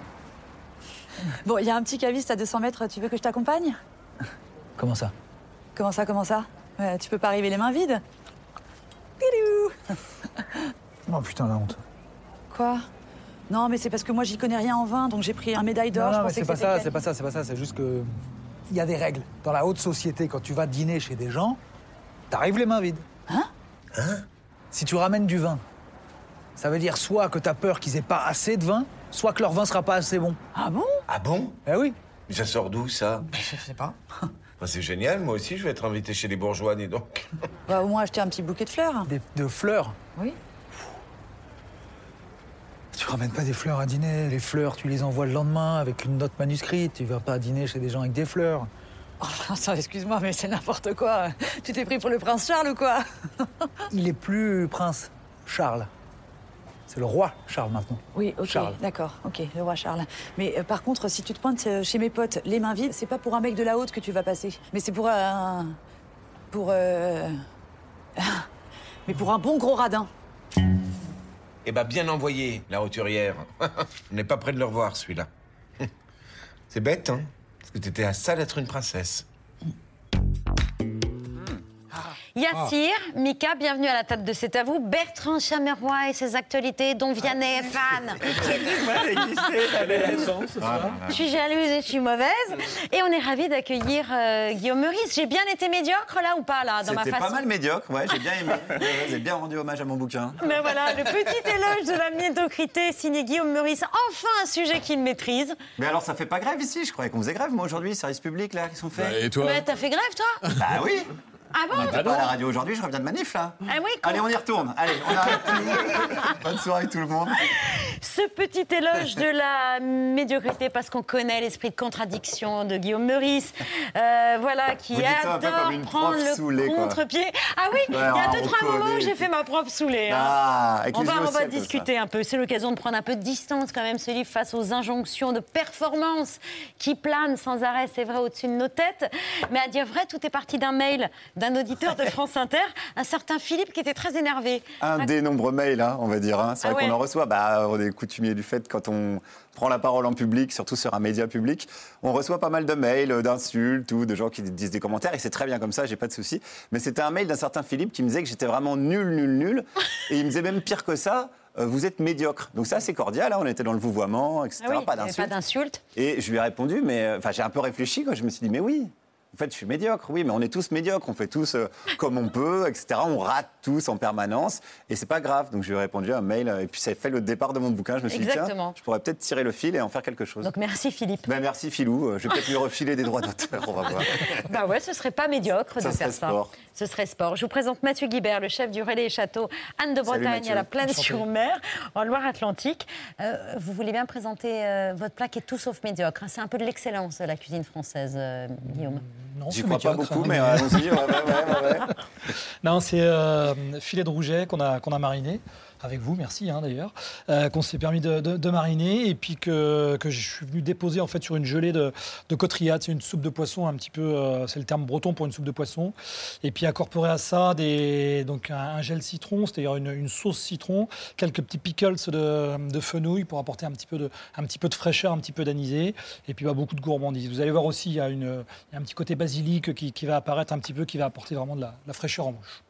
Bon, il y a un petit caviste à 200 mètres, tu veux que je t'accompagne? Comment ça? Comment ça, comment ça? Ouais, Tu peux pas arriver les mains vides? Oh putain, la honte. Quoi? Non, mais c'est parce que moi j'y connais rien en vin, donc j'ai pris un médaille d'or. Non, je non, c'est que pas c'était ça, c'est pas ça, c'est pas ça, c'est juste que. Il y a des règles. Dans la haute société, quand tu vas dîner chez des gens, t'arrives les mains vides. Hein? Hein? Si tu ramènes du vin, ça veut dire soit que t'as peur qu'ils aient pas assez de vin, soit que leur vin sera pas assez bon. Ah bon? Ah bon? Eh oui. Mais ça sort d'où, ça? Je sais pas. Bah, C'est génial, moi aussi je vais être invité chez les bourgeois, dis donc. Bah, au moins acheter un petit bouquet de fleurs. de fleurs? Oui. Tu ramènes pas des fleurs à dîner. Les fleurs, tu les envoies le lendemain avec une note manuscrite. Tu vas pas dîner chez des gens avec des fleurs. Oh, attends, excuse-moi, mais c'est n'importe quoi. Tu t'es pris pour le prince Charles ou quoi? Il est plus prince Charles. C'est le roi Charles maintenant. Oui, ok, Charles. d'accord, ok, le roi Charles. Mais euh, par contre, si tu te pointes euh, chez mes potes les mains vides, c'est pas pour un mec de la haute que tu vas passer, mais c'est pour un. pour. euh, mais pour un bon gros radin. Eh ben, bien envoyé, la roturière. On n'est pas près de le revoir, celui-là. C'est bête, hein Parce que t'étais à ça d'être une princesse. Yassir, Mika, bienvenue à la table de C'est à vous. Bertrand Chameroy et ses actualités dont Vianney est fan. Je suis jalouse et je suis mauvaise. Et on est ravis d'accueillir euh, Guillaume Meurice. J'ai bien été médiocre là ou pas là dans ma C'était façon pas mal médiocre, ouais, j'ai bien aimé. Vous avez bien rendu hommage à mon bouquin. Mais voilà, le petit éloge de la médiocrité signé Guillaume Meurice. Enfin un sujet qu'il maîtrise. Mais alors, ça fait pas grève ici? Je croyais qu'on faisait grève, moi, aujourd'hui, service public, là, qui sont faits. et toi? Mais t'as fait grève toi? Bah oui Ah bon On n'était pas à la radio aujourd'hui, je reviens de manif, là. Ah oui, Allez, on y retourne. Allez, on arrête. Bonne soirée, tout le monde. Ce petit éloge de la médiocrité, parce qu'on connaît l'esprit de contradiction de Guillaume Meurice, euh, voilà, qui Vous adore prendre le saoulée, contre-pied. Ah oui, il y a on deux, trois moments où j'ai fait ma prof saoulée. hein. Ah, on va, on discuter un peu. C'est l'occasion de prendre un peu de distance quand même, ce livre, face aux injonctions de performance qui planent sans arrêt, c'est vrai, au-dessus de nos têtes. Mais à dire vrai, tout est parti d'un mail d'un auditeur de France Inter, un certain Philippe qui était très énervé. Un des nombreux mails, hein, on va dire. hein. C'est Ah vrai ouais. qu'on en reçoit. Bah, on est coutumier du fait quand on prend la parole en public, surtout sur un média public, on reçoit pas mal de mails, euh, d'insultes ou de gens qui disent des commentaires. Et c'est très bien comme ça, j'ai pas de souci. Mais c'était un mail d'un certain Philippe qui me disait que j'étais vraiment nul, nul, nul. Et il me disait même pire que ça. euh, Vous êtes médiocre. Donc ça, c'est cordial. hein, On était dans le vouvoiement, etc. Ah oui, d'insultes. pas d'insultes. Et je lui ai répondu, mais euh, enfin, j'ai un peu réfléchi. Quoi. Je me suis dit, mais oui. En fait, je suis médiocre, oui, mais on est tous médiocres, on fait tous euh, comme on peut, etc. On rate tous en permanence, et c'est pas grave. Donc, je lui ai répondu à un mail, euh, et puis ça a fait le départ de mon bouquin. Je me suis dit, Exactement. tiens, je pourrais peut-être tirer le fil et en faire quelque chose. Donc merci Philippe. Ben, merci Philou, Euh, je vais peut-être lui refiler des droits d'auteur, on va voir. Bah ouais, ce serait pas médiocre Ça de faire serait ça. sport. Ce serait sport. Je vous présente Mathieu Guibert, le chef du relais et château Anne de Bretagne à la Plaine-sur-Mer, en Loire-Atlantique. Euh, vous voulez bien présenter euh, votre plat qui est tout sauf médiocre. hein. C'est un peu de l'excellence de la cuisine française, euh, Guillaume. Non, J'y c'est crois pas beaucoup, hein, mais euh, allons-y. ouais, ouais, ouais, ouais, ouais. Non, c'est euh, filet de rouget qu'on a, qu'on a mariné. Avec vous, merci hein, d'ailleurs, euh, qu'on s'est permis de, mariner et puis que, je suis venu déposer en fait sur une gelée de, de. C'est une soupe de poisson un petit peu, euh, c'est le terme breton pour une soupe de poisson. Et puis incorporer à ça donc un, gel citron, c'est-à-dire une, sauce citron, quelques petits pickles de, de fenouil pour apporter un petit peu de, fraîcheur, un petit peu d'anisé. Et puis bah, beaucoup de gourmandise. Vous allez voir aussi, il y a, un petit côté basilic qui, va apparaître un petit peu, qui va apporter vraiment de la, la fraîcheur en bouche.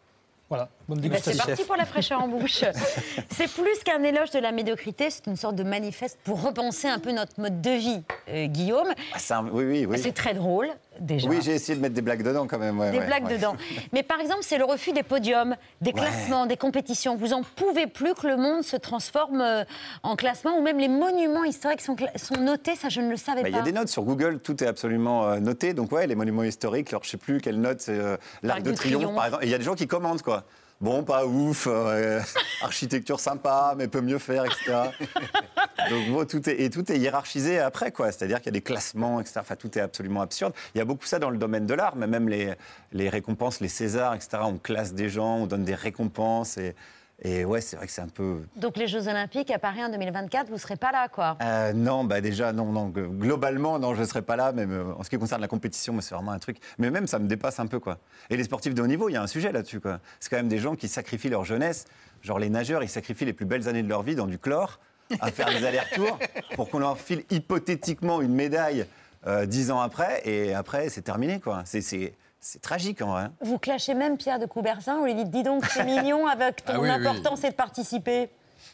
Voilà, bonne Eh ben, c'est dégustation. parti pour la fraîcheur en bouche. C'est plus qu'un éloge de la médiocrité, c'est une sorte de manifeste pour repenser un peu notre mode de vie, euh, Guillaume. Ah, c'est un- oui, oui, oui. C'est très drôle, déjà. Oui, j'ai essayé de mettre des blagues dedans quand même. ouais, des ouais, blagues ouais. dedans. Mais par exemple, c'est le refus des podiums, des classements, des compétitions. Vous en pouvez plus que le monde se transforme euh, en classement ou même les monuments historiques sont, sont notés, ça je ne le savais Bah, Il pas. y a des notes sur Google, tout est absolument euh, noté. Donc ouais, les monuments historiques, alors je sais plus quelle note, c'est euh, l'Arc de, Triomphe, Triomphe. par exemple. Il y a des gens qui commentent quoi. Bon, pas ouf, euh, architecture sympa, mais peut mieux faire, etc. Donc bon, tout est, et tout est hiérarchisé après quoi. C'est-à-dire qu'il y a des classements, etc. Enfin, tout est absolument absurde. Il y a beaucoup ça dans le domaine de l'art, mais même les, les récompenses, les Césars, etc. On classe des gens, on donne des récompenses et, et ouais, c'est vrai que c'est un peu Donc les Jeux Olympiques à Paris en 2024, vous ne serez pas là, quoi. euh, non, bah déjà, non, non. Globalement, non, je ne serai pas là, même euh, en ce qui concerne la compétition, c'est vraiment un truc. Mais même, ça me dépasse un peu, quoi. Et les sportifs de haut niveau, il y a un sujet là-dessus, quoi. C'est quand même des gens qui sacrifient leur jeunesse. Genre, les nageurs, ils sacrifient les plus belles années de leur vie dans du chlore, à faire des allers-retours, pour qu'on leur file hypothétiquement une médaille euh, dix ans après, et après, c'est terminé, quoi. C'est- C'est tragique, en vrai. Vous clashez même Pierre de Coubertin, vous lui dites, dis donc, c'est mignon, avec ton Ah oui, de participer.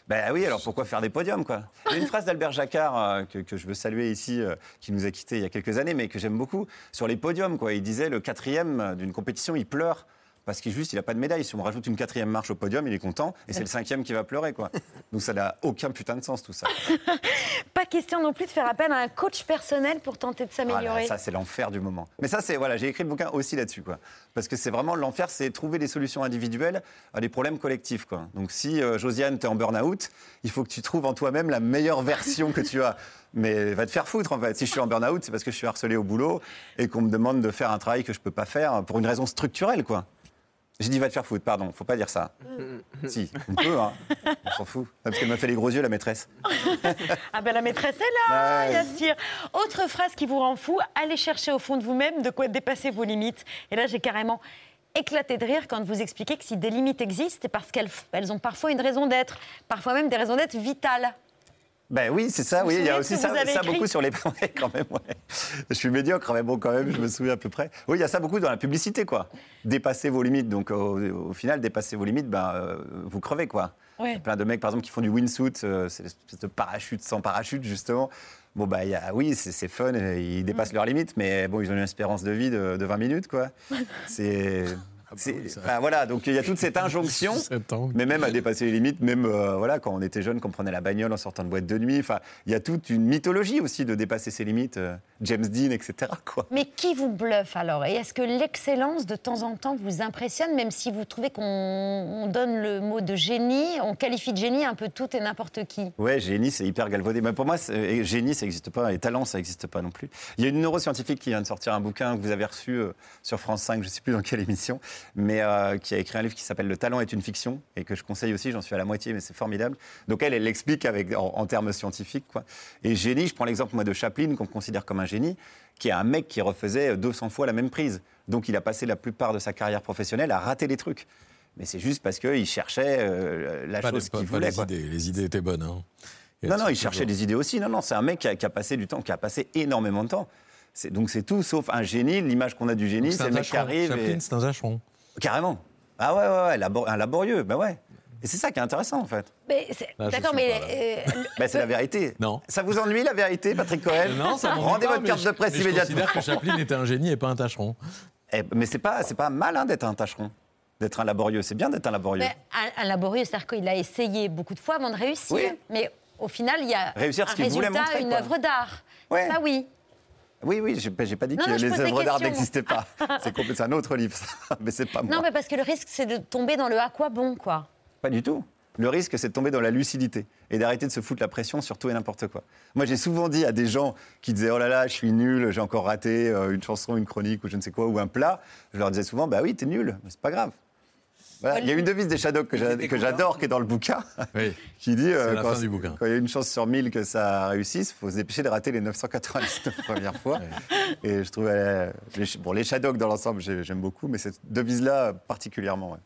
Ben oui, alors pourquoi faire des podiums, quoi? Il y a une phrase d'Albert Jacquard euh, que, que je veux saluer ici, euh, qui nous a quittés il y a quelques années, mais que j'aime beaucoup, sur les podiums, quoi. Il disait, le quatrième d'une compétition, il pleure. Parce qu'il juste, il n'a pas de médaille. Si on rajoute une quatrième marche au podium, il est content. Et c'est le cinquième qui va pleurer, quoi. Donc ça n'a aucun putain de sens, tout ça. Pas question non plus de faire appel à un coach personnel pour tenter de Ah s'améliorer. ça, c'est l'enfer du moment. Mais ça, c'est voilà, j'ai écrit le bouquin aussi là-dessus, quoi. Parce que c'est vraiment l'enfer, c'est trouver des solutions individuelles à des problèmes collectifs, quoi. Donc si euh, Josiane, t'es en burn-out, il faut que tu trouves en toi-même la meilleure version que tu as. Mais va te faire foutre, en fait. Si je suis en burn-out, c'est parce que je suis harcelé au boulot et qu'on me demande de faire un travail que je peux pas faire pour une raison structurelle, quoi. J'ai dit va te faire foutre, pardon, faut pas dire ça. si, on peut, hein. On s'en fout. Parce qu'elle m'a fait les gros yeux, la maîtresse. Ah ben la maîtresse est là, Ouais. Yassir. Autre phrase qui vous rend fou, allez chercher au fond de vous-même de quoi dépasser vos limites. Et là, j'ai carrément éclaté de rire quand vous expliquez que si des limites existent, c'est parce qu'elles elles ont parfois une raison d'être, parfois même des raisons d'être vitales. Ben oui, c'est ça, Vous oui. Il y a aussi ça, beaucoup sur les. Ouais, quand même, ouais. Je suis médiocre, mais bon, quand même, je me souviens à peu près. Oui, il y a ça beaucoup dans la publicité, quoi. Dépasser vos limites. Donc, au, au final, dépasser vos limites, ben, euh, vous crevez, quoi. Ouais. Il y a plein de mecs, par exemple, qui font du wingsuit, euh, c'est l'espèce de parachute sans parachute, justement. Bon, bah, y a, oui, c'est fun, ils dépassent leurs limites, mais bon, ils ont une espérance de vie de, de 20 minutes, quoi. C'est. C'est- enfin, voilà, donc il y a toute cette injonction, mais même à dépasser les limites, même euh, voilà, quand on était jeune, qu'on prenait la bagnole en sortant de boîte de nuit. Enfin, il y a toute une mythologie aussi de dépasser ses limites, euh, James Dean, etc. Quoi. Mais qui vous bluffe alors? Et est-ce que l'excellence de temps en temps vous impressionne, même si vous trouvez qu'on on donne le mot de génie, on qualifie de génie un peu tout et n'importe qui? Ouais, génie, c'est hyper galvaudé. Mais pour moi, c'est- et génie, ça n'existe pas, et talent, ça n'existe pas non plus. Il y a une neuroscientifique qui vient de sortir un bouquin que vous avez reçu euh, sur France 5, je ne sais plus dans quelle émission, mais euh, qui a écrit un livre qui s'appelle Le talent est une fiction et que je conseille aussi. J'en suis à la moitié, mais c'est formidable. Donc elle, elle l'explique avec en, en termes scientifiques. Quoi. Et génie, je prends l'exemple moi de Chaplin qu'on considère comme un génie, qui est un mec qui refaisait 200 fois la même prise. Donc il a passé la plupart de sa carrière professionnelle à rater les trucs. Mais c'est juste parce qu'il cherchait euh, la Pas, chose les, pas- qu'il pas voulait. les quoi. idées. Les idées étaient bonnes. hein. Non, non, il cherchait toujours- des idées aussi. Non, non, c'est un mec qui a, qui a passé du temps, qui a passé énormément de temps. C'est- Donc c'est tout sauf un génie. L'image qu'on a du génie, c'est un le mec qui arrive. Chaplin, et- c'est un tâcheron. Carrément. Ah ouais, ouais, ouais, labor- un laborieux, ben ouais. Et c'est ça qui est intéressant en fait. D'accord, mais. euh, Ben, c'est la vérité. Non. Ça vous ennuie la vérité, Patrick Cohen Non, ça m'ennuie Rendez pas, votre carte je- de presse mais je immédiatement. considère que Chaplin était un génie et pas un tâcheron. Eh, mais c'est pas, c'est pas mal hein, d'être un tâcheron, d'être un laborieux. C'est bien d'être un laborieux. mais un, un laborieux, c'est-à-dire qu'il a essayé beaucoup de fois avant de réussir. Oui. Mais au final, il y a Réussir ce un qu'il voulait résultat, montrer, une œuvre d'art. Ouais. Ça, oui. Oui, oui, j'ai, pas dit Non, que non, les œuvres d'art n'existaient pas. c'est un autre livre, ça. mais c'est pas moi. Non, mais parce que le risque, c'est de tomber dans le à quoi bon, quoi. Pas du tout. Le risque, c'est de tomber dans la lucidité et d'arrêter de se foutre la pression sur tout et n'importe quoi. Moi, j'ai souvent dit à des gens qui disaient Oh là là, je suis nul, j'ai encore raté euh, une chanson, une chronique ou je ne sais quoi, ou un plat. Je leur disais souvent Bah oui, t'es nul, mais c'est pas grave. Voilà. Il y a une devise des Shadows que, j'a- que j'adore, qui est dans le bouquin, qui dit euh, quand, fin du bouquin. quand il y a une chance sur mille que ça réussisse, il faut se dépêcher de rater les 999 premières fois. Et je trouve, euh, les, bon, les Shadows dans l'ensemble, j'ai- j'aime beaucoup, mais cette devise-là particulièrement. ouais.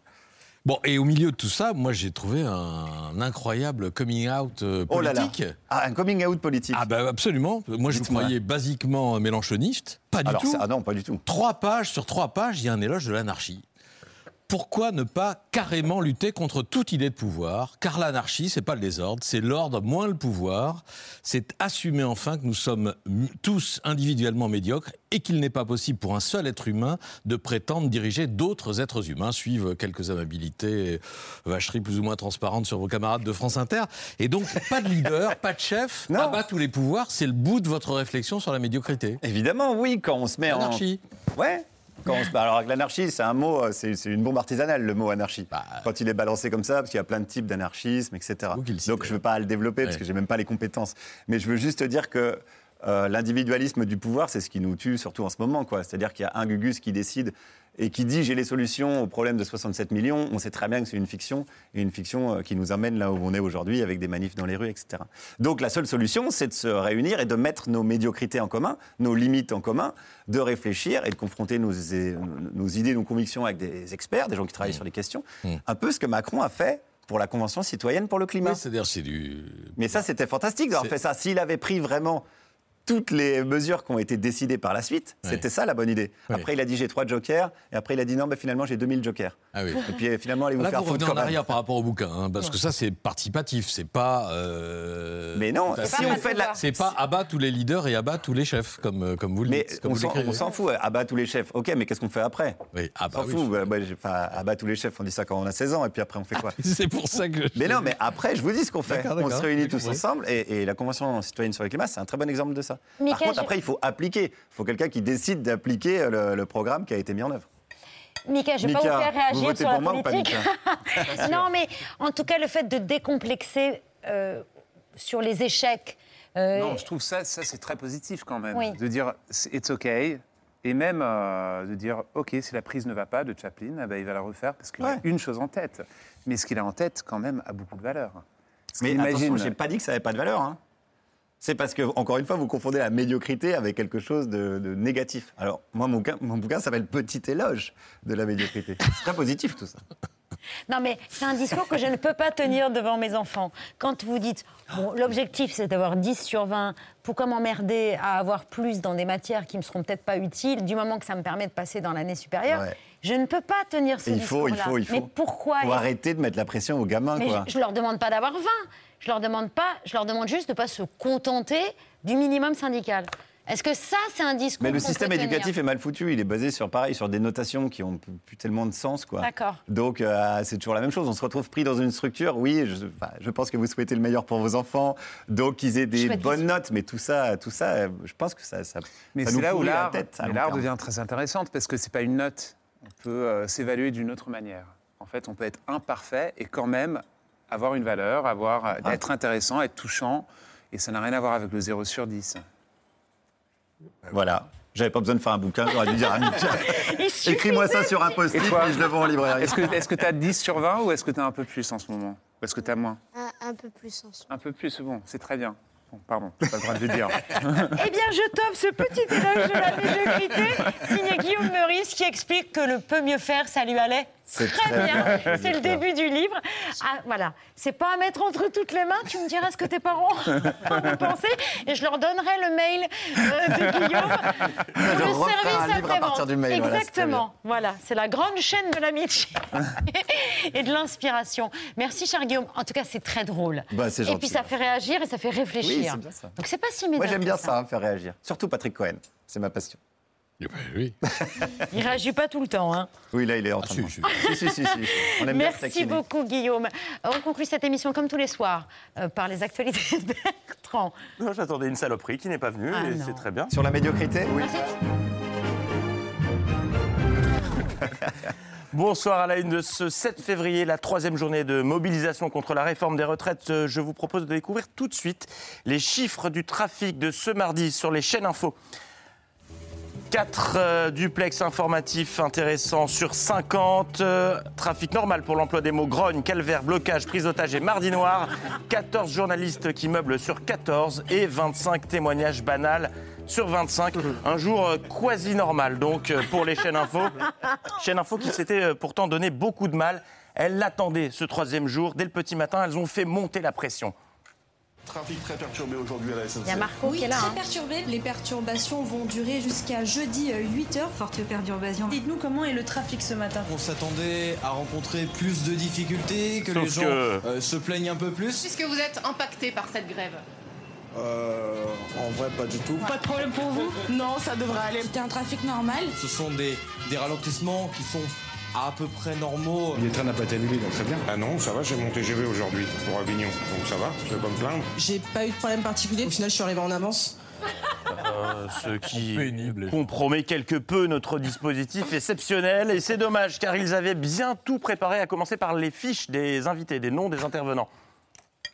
Bon, et au milieu de tout ça, moi j'ai trouvé un incroyable coming out euh, Oh là là. politique. Ah, un coming out politique. Ah bah absolument. Moi je vous Dites-moi. croyais basiquement mélanchoniste. Pas du Alors, tout. ah non, pas du tout. Trois pages sur trois pages, il y a un éloge de l'anarchie. Pourquoi ne pas carrément lutter contre toute idée de pouvoir? Car l'anarchie, c'est pas le désordre, c'est l'ordre moins le pouvoir. C'est assumer enfin que nous sommes tous individuellement médiocres et qu'il n'est pas possible pour un seul être humain de prétendre diriger d'autres êtres humains. Suivent quelques amabilités, vacheries plus ou moins transparentes sur vos camarades de France Inter. Et donc, pas de leader, pas de chef, abat tous les pouvoirs. C'est le bout de votre réflexion sur la médiocrité. Évidemment, oui, quand on se met L'anarchie. en. Ouais. Quand on se... Alors, avec l'anarchie, c'est un mot, euh, c'est une bombe artisanale, le mot anarchie. Bah, Quand il est balancé comme ça, parce qu'il y a plein de types d'anarchisme, etc. Donc, je ne veux pas le développer, parce que j'ai même pas les compétences. Mais je veux juste dire que euh, l'individualisme du pouvoir, c'est ce qui nous tue, surtout en ce moment. quoi. C'est-à-dire qu'il y a un Gugus qui décide et qui dit j'ai les solutions au problème de 67 millions. On sait très bien que c'est une fiction, et une fiction euh, qui nous amène là où on est aujourd'hui, avec des manifs dans les rues, etc. Donc la seule solution, c'est de se réunir et de mettre nos médiocrités en commun, nos limites en commun, de réfléchir et de confronter nos, nos idées, nos convictions avec des experts, des gens qui travaillent sur les questions. Un peu ce que Macron a fait pour la Convention citoyenne pour le climat. C'est-à-dire, c'est du. Mais ça, c'était fantastique d'avoir fait ça. S'il avait pris vraiment toutes les mesures qui ont été décidées par la suite, c'était ça la bonne idée. Après, il a dit j'ai trois jokers, et après, il a dit non, mais finalement, j'ai 2000 jokers. Ah oui. Et puis finalement, allez vous Là, faire vous foutre revenez en arrière par rapport au bouquin, hein, parce que ça, c'est participatif, c'est pas. euh, Mais non, si on fait de la- C'est pas abat tous les leaders et abat tous les chefs, comme, euh, comme vous le Mais dites. comme on s'en, fout, abat tous les chefs. Ok, mais qu'est-ce qu'on fait après? Oui, ah On bah s'en fout. abat tous les chefs, on dit ça quand on a 16 ans, et puis après, on fait quoi? C'est pour ça que. Mais non, mais après, je vous dis ce qu'on fait. On se réunit tous ensemble et, et la Convention citoyenne sur le climat, c'est un très bon exemple de ça. Mickaël, Par contre, je- après, il faut appliquer. Il faut quelqu'un qui décide d'appliquer le, le programme qui a été mis en œuvre. Mika, je ne vais pas vous faire vous réagir votez sur la pour moi ou pas, politique. Mika non, mais en tout cas, le fait de décomplexer euh, sur les échecs. euh, Non, je trouve ça, ça c'est très positif quand même. Oui. De dire c'est- it's OK. Et même euh, de dire, OK, si la prise ne va pas de Chaplin, eh ben, il va la refaire parce qu'il a une chose en tête. Mais ce qu'il a en tête, quand même, a beaucoup de valeur. Ce Mais imagine- j'ai pas dit que ça n'avait pas de valeur. hein. C'est parce que, encore une fois, vous confondez la médiocrité avec quelque chose de, de négatif. Alors, moi, mon bouquin, mon bouquin s'appelle Petit éloge de la médiocrité. C'est très positif tout ça. Non, mais c'est un discours que je ne peux pas tenir devant mes enfants. Quand vous dites, bon, l'objectif c'est d'avoir 10 sur 20, pourquoi m'emmerder à avoir plus dans des matières qui me seront peut-être pas utiles, du moment que ça me permet de passer dans l'année supérieure, Ouais. Je ne peux pas tenir ce il faut, il discours-là. faut, il faut. Mais pourquoi Faut arrêter de mettre la pression aux gamins, Mais quoi. je, je leur demande pas d'avoir 20. Je leur demande pas. Je leur demande juste de pas se contenter du minimum syndical. Est-ce que ça, c'est un discours Mais le système peut tenir éducatif est mal foutu. Il est basé sur pareil, sur des notations qui ont plus tellement de sens, quoi. D'accord. Donc euh, c'est toujours la même chose. On se retrouve pris dans une structure. Oui, je, enfin, je pense que vous souhaitez le meilleur pour vos enfants, donc qu'ils aient des bonnes notes. Mais tout ça, tout ça, euh, je pense que ça, ça, Mais ça c'est là où l'art devient très intéressante parce que c'est pas une note. On peut euh, s'évaluer d'une autre manière. En fait, on peut être imparfait et quand même avoir une valeur, avoir, euh, Ah. être intéressant, être touchant. Et ça n'a rien à voir avec le 0 sur 10. Voilà. J'avais pas besoin de faire un bouquin, j'aurais dû dire à Mika. Il Écris-moi ça sur un post-it, Et toi je le vends en librairie. Est-ce que est-ce que tu as 10 sur 20 ou est-ce que tu as un peu plus en ce moment? Ou est-ce que tu as moins? Un, un peu plus en ce Un peu plus, bon, c'est très bien. Pardon, pas le droit de le dire. Eh bien, je t'offre ce petit éloge de la médiocrité signé Guillaume Meurice qui explique que le peut mieux faire, ça lui allait C'est très bien. C'est le début du livre. Ah, voilà, c'est pas à mettre entre toutes les mains. Tu me diras ce que tes parents en ont pensé et je leur donnerai le mail euh, de Guillaume Je le service un livre à partir du mail, voilà, c'est très Exactement. Voilà, c'est la grande chaîne de l'amitié et de l'inspiration. Merci, cher Guillaume. En tout cas, c'est très drôle. Bah, c'est et puis, ça fait réagir et ça fait réfléchir. Oui, c'est bien ça. Donc, c'est pas si Moi, médiocre j'aime bien que ça, hein, faire réagir. Surtout Patrick Cohen. C'est ma passion. Oui. Il réagit pas tout le temps. Hein. Oui, là, il est en train de. Si, si, si, si, si. On aime bien se Merci beaucoup, Guillaume. On conclut cette émission, comme tous les soirs, euh, par les actualités de Bertrand. Non, j'attendais une saloperie qui n'est pas venue Ah et c'est très bien. Sur la médiocrité Oui. Bonsoir à la une de ce 7 février, la troisième journée de mobilisation contre la réforme des retraites. Euh, Je vous propose de découvrir tout de suite les chiffres du trafic de ce mardi sur les chaînes info. 4 duplex informatifs intéressants sur 50. euh, trafic normal pour l'emploi des mots grogne, calvaire, blocage, prise d'otage et mardi noir. 14 journalistes qui meublent sur 14 et 25 témoignages banals sur 25. Un jour euh, quasi normal donc euh, pour les chaînes info. Chaîne info qui s'était euh, pourtant donné beaucoup de mal. Elles l'attendaient ce troisième jour. Dès le petit matin, elles ont fait monter la pression. Trafic très perturbé aujourd'hui à la SNCF. Il y a Marco oui, qui est là. très hein. perturbé. Les perturbations vont durer jusqu'à jeudi 8h. Forte perturbation. Dites-nous comment est le trafic ce matin On s'attendait à rencontrer plus de difficultés, que Sauf les gens que- euh, se plaignent un peu plus. Puisque vous êtes impacté par cette grève. Euh, en vrai, pas du tout. Pas de problème pour vous? Non, ça devrait aller. C'était un trafic normal. Ce sont des, des ralentissements qui sont à peu près normaux. Les trains n'a pas été annulé, donc très bien. Ah non, ça va, j'ai mon TGV aujourd'hui pour Avignon, donc ça va, je vais pas me plaindre. J'ai pas eu de problème particulier. Au final, je suis arrivé en avance. Euh, ce qui compromet quelque peu notre dispositif exceptionnel. Et c'est dommage, car ils avaient bien tout préparé, à commencer par les fiches des invités, des noms des intervenants.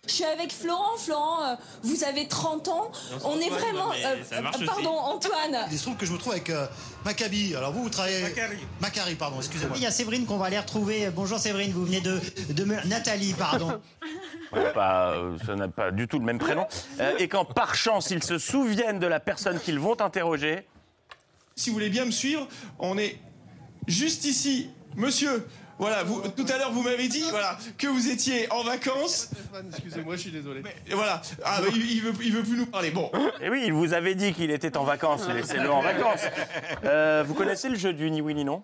Je suis avec Florent. Florent, euh, vous avez 30 ans. On est vraiment. euh, pardon, Antoine. Il se trouve que je me trouve avec euh, Maccabi. Alors vous, vous travaillez. Macari. Macari, pardon, excusez-moi. Il y a Séverine qu'on va aller retrouver. Bonjour Séverine, vous venez de. de me- Nathalie, pardon. Pas, euh, ça n'a pas du tout le même prénom. Euh, et quand par chance ils se souviennent de la personne qu'ils vont interroger, Si vous voulez bien me suivre, on est juste ici. Monsieur, voilà, vous, tout à l'heure vous m'avez dit voilà, que vous étiez en vacances. Excusez-moi, je suis désolé. Et voilà, ah, bah, il, il veut, il veut plus nous parler. Bon. et oui, il vous avait dit qu'il était en vacances, laissez-le en vacances. Euh, vous connaissez le jeu du ni oui ni non?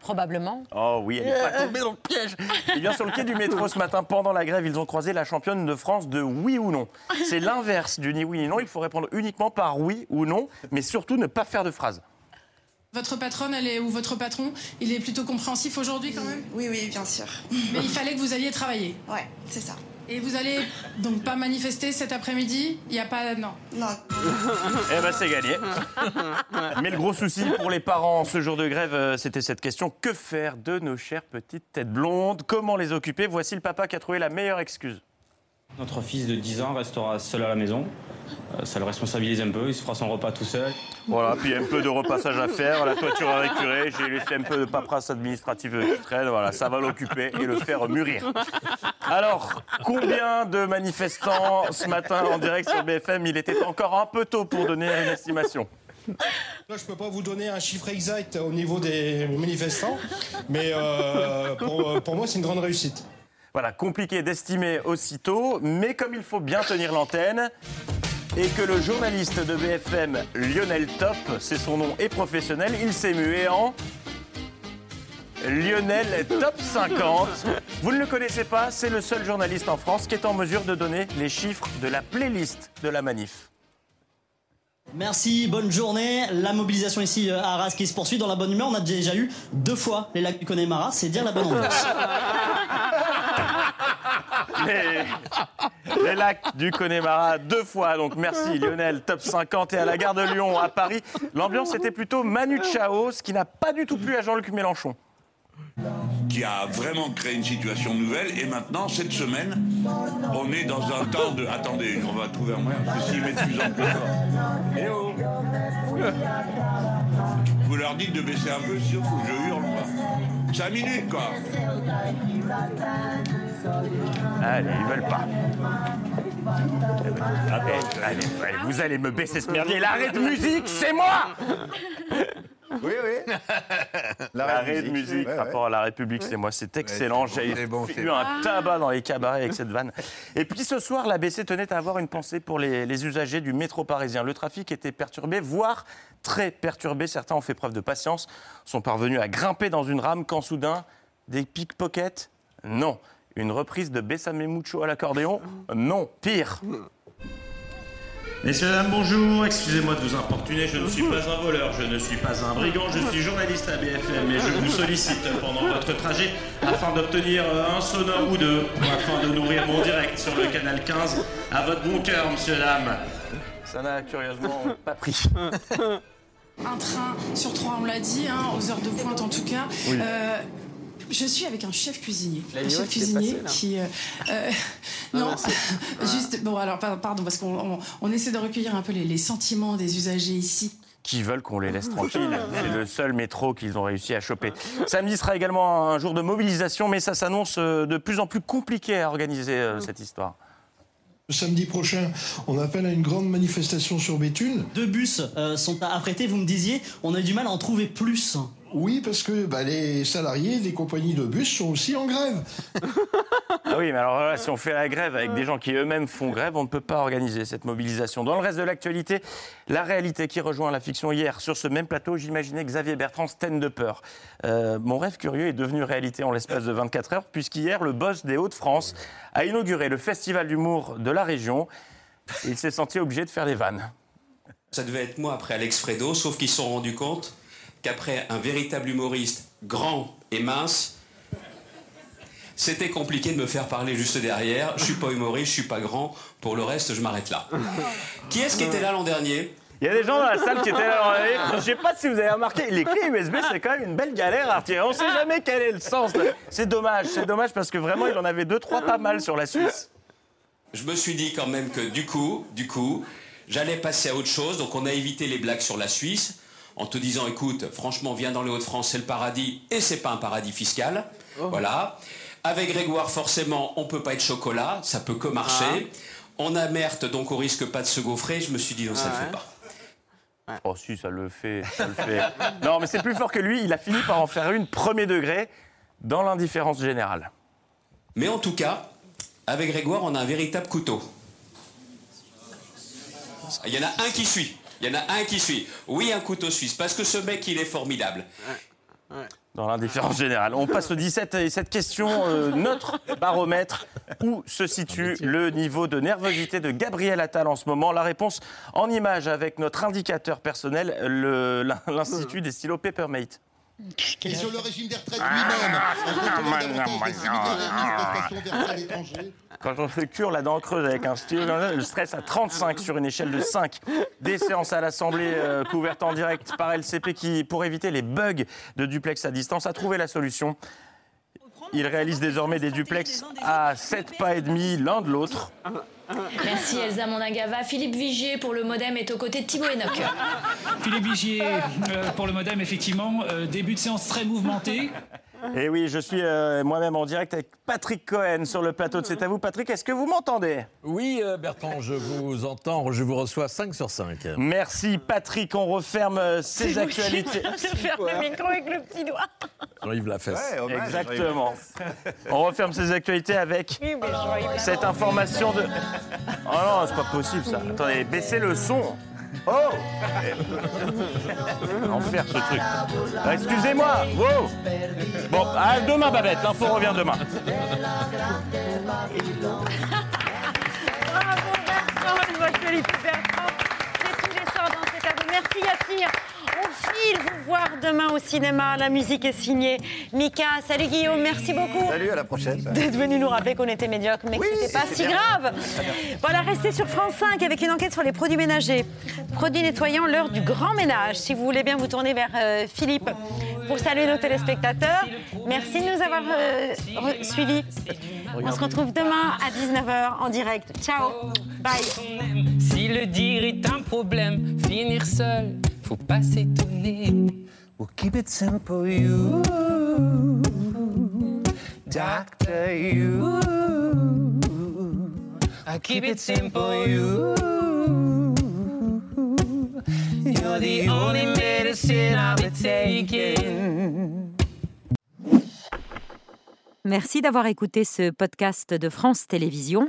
Probablement. Oh oui, elle n'est pas tombée dans le piège. Et bien sur le quai du métro ce matin, pendant la grève, ils ont croisé la championne de France de oui ou non. C'est l'inverse du ni oui ni non. Il faut répondre uniquement par oui ou non, mais surtout ne pas faire de phrase. Votre patronne, elle est, ou votre patron, il est plutôt compréhensif aujourd'hui quand même? Oui, oui, bien sûr. Mais il fallait que vous alliez travailler. Ouais, c'est ça. Et vous allez donc pas manifester cet après-midi? Il n'y a pas. Non. Non. Eh ben c'est gagné. Mais le gros souci pour les parents ce jour de grève, euh, c'était cette question que faire de nos chères petites têtes blondes? Comment les occuper? Voici le papa qui a trouvé la meilleure excuse. Notre fils de 10 ans restera seul à la maison. Euh, Ça le responsabilise un peu, il se fera son repas tout seul. Voilà, puis un peu de repassage à faire, la toiture à récurer, j'ai laissé un peu de paperasse administrative qui traîne, voilà, ça va l'occuper et le faire mûrir. Alors, combien de manifestants ce matin en direct sur BFM Il était encore un peu tôt pour donner une estimation? Là, je peux pas vous donner un chiffre exact au niveau des manifestants, mais euh, pour, pour moi, c'est une grande réussite. Voilà, compliqué d'estimer aussitôt, mais comme il faut bien tenir l'antenne, et que le journaliste de BFM, Lionel Top, c'est son nom et professionnel, il s'est mué en Lionel Top 50. Vous ne le connaissez pas, c'est le seul journaliste en France qui est en mesure de donner les chiffres de la playlist de la manif. Merci, bonne journée. La mobilisation ici euh, à Arras qui se poursuit dans la bonne humeur. On a déjà eu deux fois les lacs du Connemara, c'est dire la bonne ambiance. Les, lacs du Connemara deux fois. Donc merci Lionel, top 50 et à la gare de Lyon à Paris. L'ambiance était plutôt Manu Chao, ce qui n'a pas du tout plu à Jean-Luc Mélenchon. qui a vraiment créé une situation nouvelle. Et maintenant, cette semaine, on est dans un temps de. Attendez, on va trouver un moyen, parce que mettent de plus en Vous leur dites de baisser un peu, sinon faut que je hurle, moi. 5 minutes, quoi. Allez, ils veulent pas. Allez, allez, allez, vous allez me baisser ce merdier. L'arrêt de musique, c'est moi Oui, oui. L'arrêt de musique, ouais, ouais. rapport à la République, c'est moi. C'est excellent. J'ai bon, eu bon. un tabac dans les cabarets avec cette vanne. Et puis ce soir, l'ABC tenait à avoir une pensée pour les, les usagers du métro parisien. Le trafic était perturbé, voire très perturbé. Certains ont fait preuve de patience, sont parvenus à grimper dans une rame quand soudain, des pickpockets? Non. Une reprise de Bessame Mucho à l'accordéon? Non. Pire. Messieurs, dames, bonjour. Excusez-moi de vous importuner, je ne suis pas un voleur, je ne suis pas un brigand, je suis journaliste à BFM et je vous sollicite pendant votre trajet afin d'obtenir un sonore ou deux, afin de nourrir mon direct sur le canal 15 à votre bon cœur, monsieur, dames. Ça n'a curieusement pas pris. Un train sur trois, on l'a dit, hein, aux heures de pointe en tout cas. Oui. Euh, je suis avec un chef cuisinier. La un chef cuisinier passé, qui. euh, euh, non, juste. Bon, alors, par- pardon, parce qu'on on, on essaie de recueillir un peu les, les sentiments des usagers ici. qui veulent qu'on les laisse tranquilles. C'est le seul métro qu'ils ont réussi à choper. Samedi sera également un jour de mobilisation, mais ça s'annonce euh, de plus en plus compliqué à organiser euh, cette histoire. Le samedi prochain, on appelle à une grande manifestation sur Béthune. Deux bus euh, sont à affréter, vous me disiez, on a eu du mal à en trouver plus. Oui, parce que bah, les salariés des compagnies de bus sont aussi en grève. Ah oui, mais alors là, si on fait la grève avec des gens qui eux-mêmes font grève, on ne peut pas organiser cette mobilisation. Dans le reste de l'actualité, la réalité qui rejoint la fiction hier. Sur ce même plateau, j'imaginais Xavier Bertrand stand de peur. Euh, mon rêve curieux est devenu réalité en l'espace de 24 heures, puisqu'hier, le boss des Hauts-de-France a inauguré le festival d'humour de la région. Il s'est senti obligé de faire des vannes. Ça devait être moi après Alex Fredo, sauf qu'ils se sont rendus compte qu'après un véritable humoriste grand et mince, c'était compliqué de me faire parler juste derrière. Je suis pas humoriste, je suis pas grand. Pour le reste, je m'arrête là. Qui est-ce qui était là l'an dernier? Il y a des gens dans la salle qui étaient là. l'année. Je sais pas si vous avez remarqué, les clés USB, c'est quand même une belle galère à retirer. On sait jamais quel est le sens. C'est dommage, c'est dommage parce que vraiment, il en avait deux, trois pas mal sur la Suisse. Je me suis dit quand même que du coup, du coup, j'allais passer à autre chose. Donc on a évité les blagues sur la Suisse en te disant, écoute, franchement, viens dans les Hauts-de-France, c'est le paradis et c'est pas un paradis fiscal. Voilà. Avec Grégoire, forcément, on peut pas être chocolat, ça peut que marcher. On a Merte, donc on risque pas de se gaufrer. Je me suis dit, non, ça le fait pas. Oh si, ça le fait, ça le fait. Non, mais c'est plus fort que lui. Il a fini par en faire une premier degré dans l'indifférence générale. Mais en tout cas, avec Grégoire, on a un véritable couteau. Il y en a un qui suit. Il y en a un qui suit. Oui, un couteau suisse, parce que ce mec, il est formidable. Dans l'indifférence générale. On passe au 17 et cette question, euh, notre baromètre, où se situe le niveau de nervosité de Gabriel Attal en ce moment La réponse en image avec notre indicateur personnel, l'Institut des stylos Peppermate. Et sur le régime des retraites Ah, lui-même. Quand on se cure la dent creuse avec un stylo, le stress à 35 sur une échelle de 5. Des séances à l'Assemblée euh, couvertes en direct par LCP qui, pour éviter les bugs de duplex à distance, a trouvé la solution. Il réalise désormais des duplex à 7 pas et demi l'un de l'autre. Merci Elsa Monagava. Philippe Vigier pour le modem est aux côtés de Thibaut Enoch. Philippe Vigier euh, pour le modem, effectivement. Euh, début de séance très mouvementé. Et oui, je suis euh, moi-même en direct avec Patrick Cohen sur le plateau de C'est à vous. Patrick, est-ce que vous m'entendez? Oui, euh, Bertrand, je vous entends, je vous reçois 5 sur 5. Merci Patrick, on referme euh, ces actualités. Je ferme le micro avec le petit doigt. Jean-Yves Lafesse. Exactement. On referme ces actualités avec Oui, mais Jean-Yves cette information de. Oh non, c'est pas possible ça. Attendez, baissez le son. Oh Enfer ce truc. Ah, Excusez-moi. Wow. Bon, à demain Babette, l'info revient demain. Bravo Bertrand, votre Philippe Bertrand. C'est tous les soirs dans cet vous. Merci Yassir. File vous voir demain au cinéma. La musique est signée. Mika, salut Guillaume, merci beaucoup. Salut, à la prochaine. D'être venu nous rappeler qu'on était médiocre, mais que c'était pas si bien. grave. Voilà, restez sur France 5 avec une enquête sur les produits ménagers. Produits nettoyants, l'heure du grand ménage. Si vous voulez bien vous tourner vers euh, Philippe pour saluer nos téléspectateurs. Merci de nous avoir euh, suivis. On se retrouve demain à 19h en direct. Ciao. Bye. Si le dire est un problème, finir seul, faut pas s'étonner. We'll keep it simple, you. Doctor, you. I keep it simple, you. You're the only medicine I'll be taking. Merci d'avoir écouté ce podcast de France Télévisions.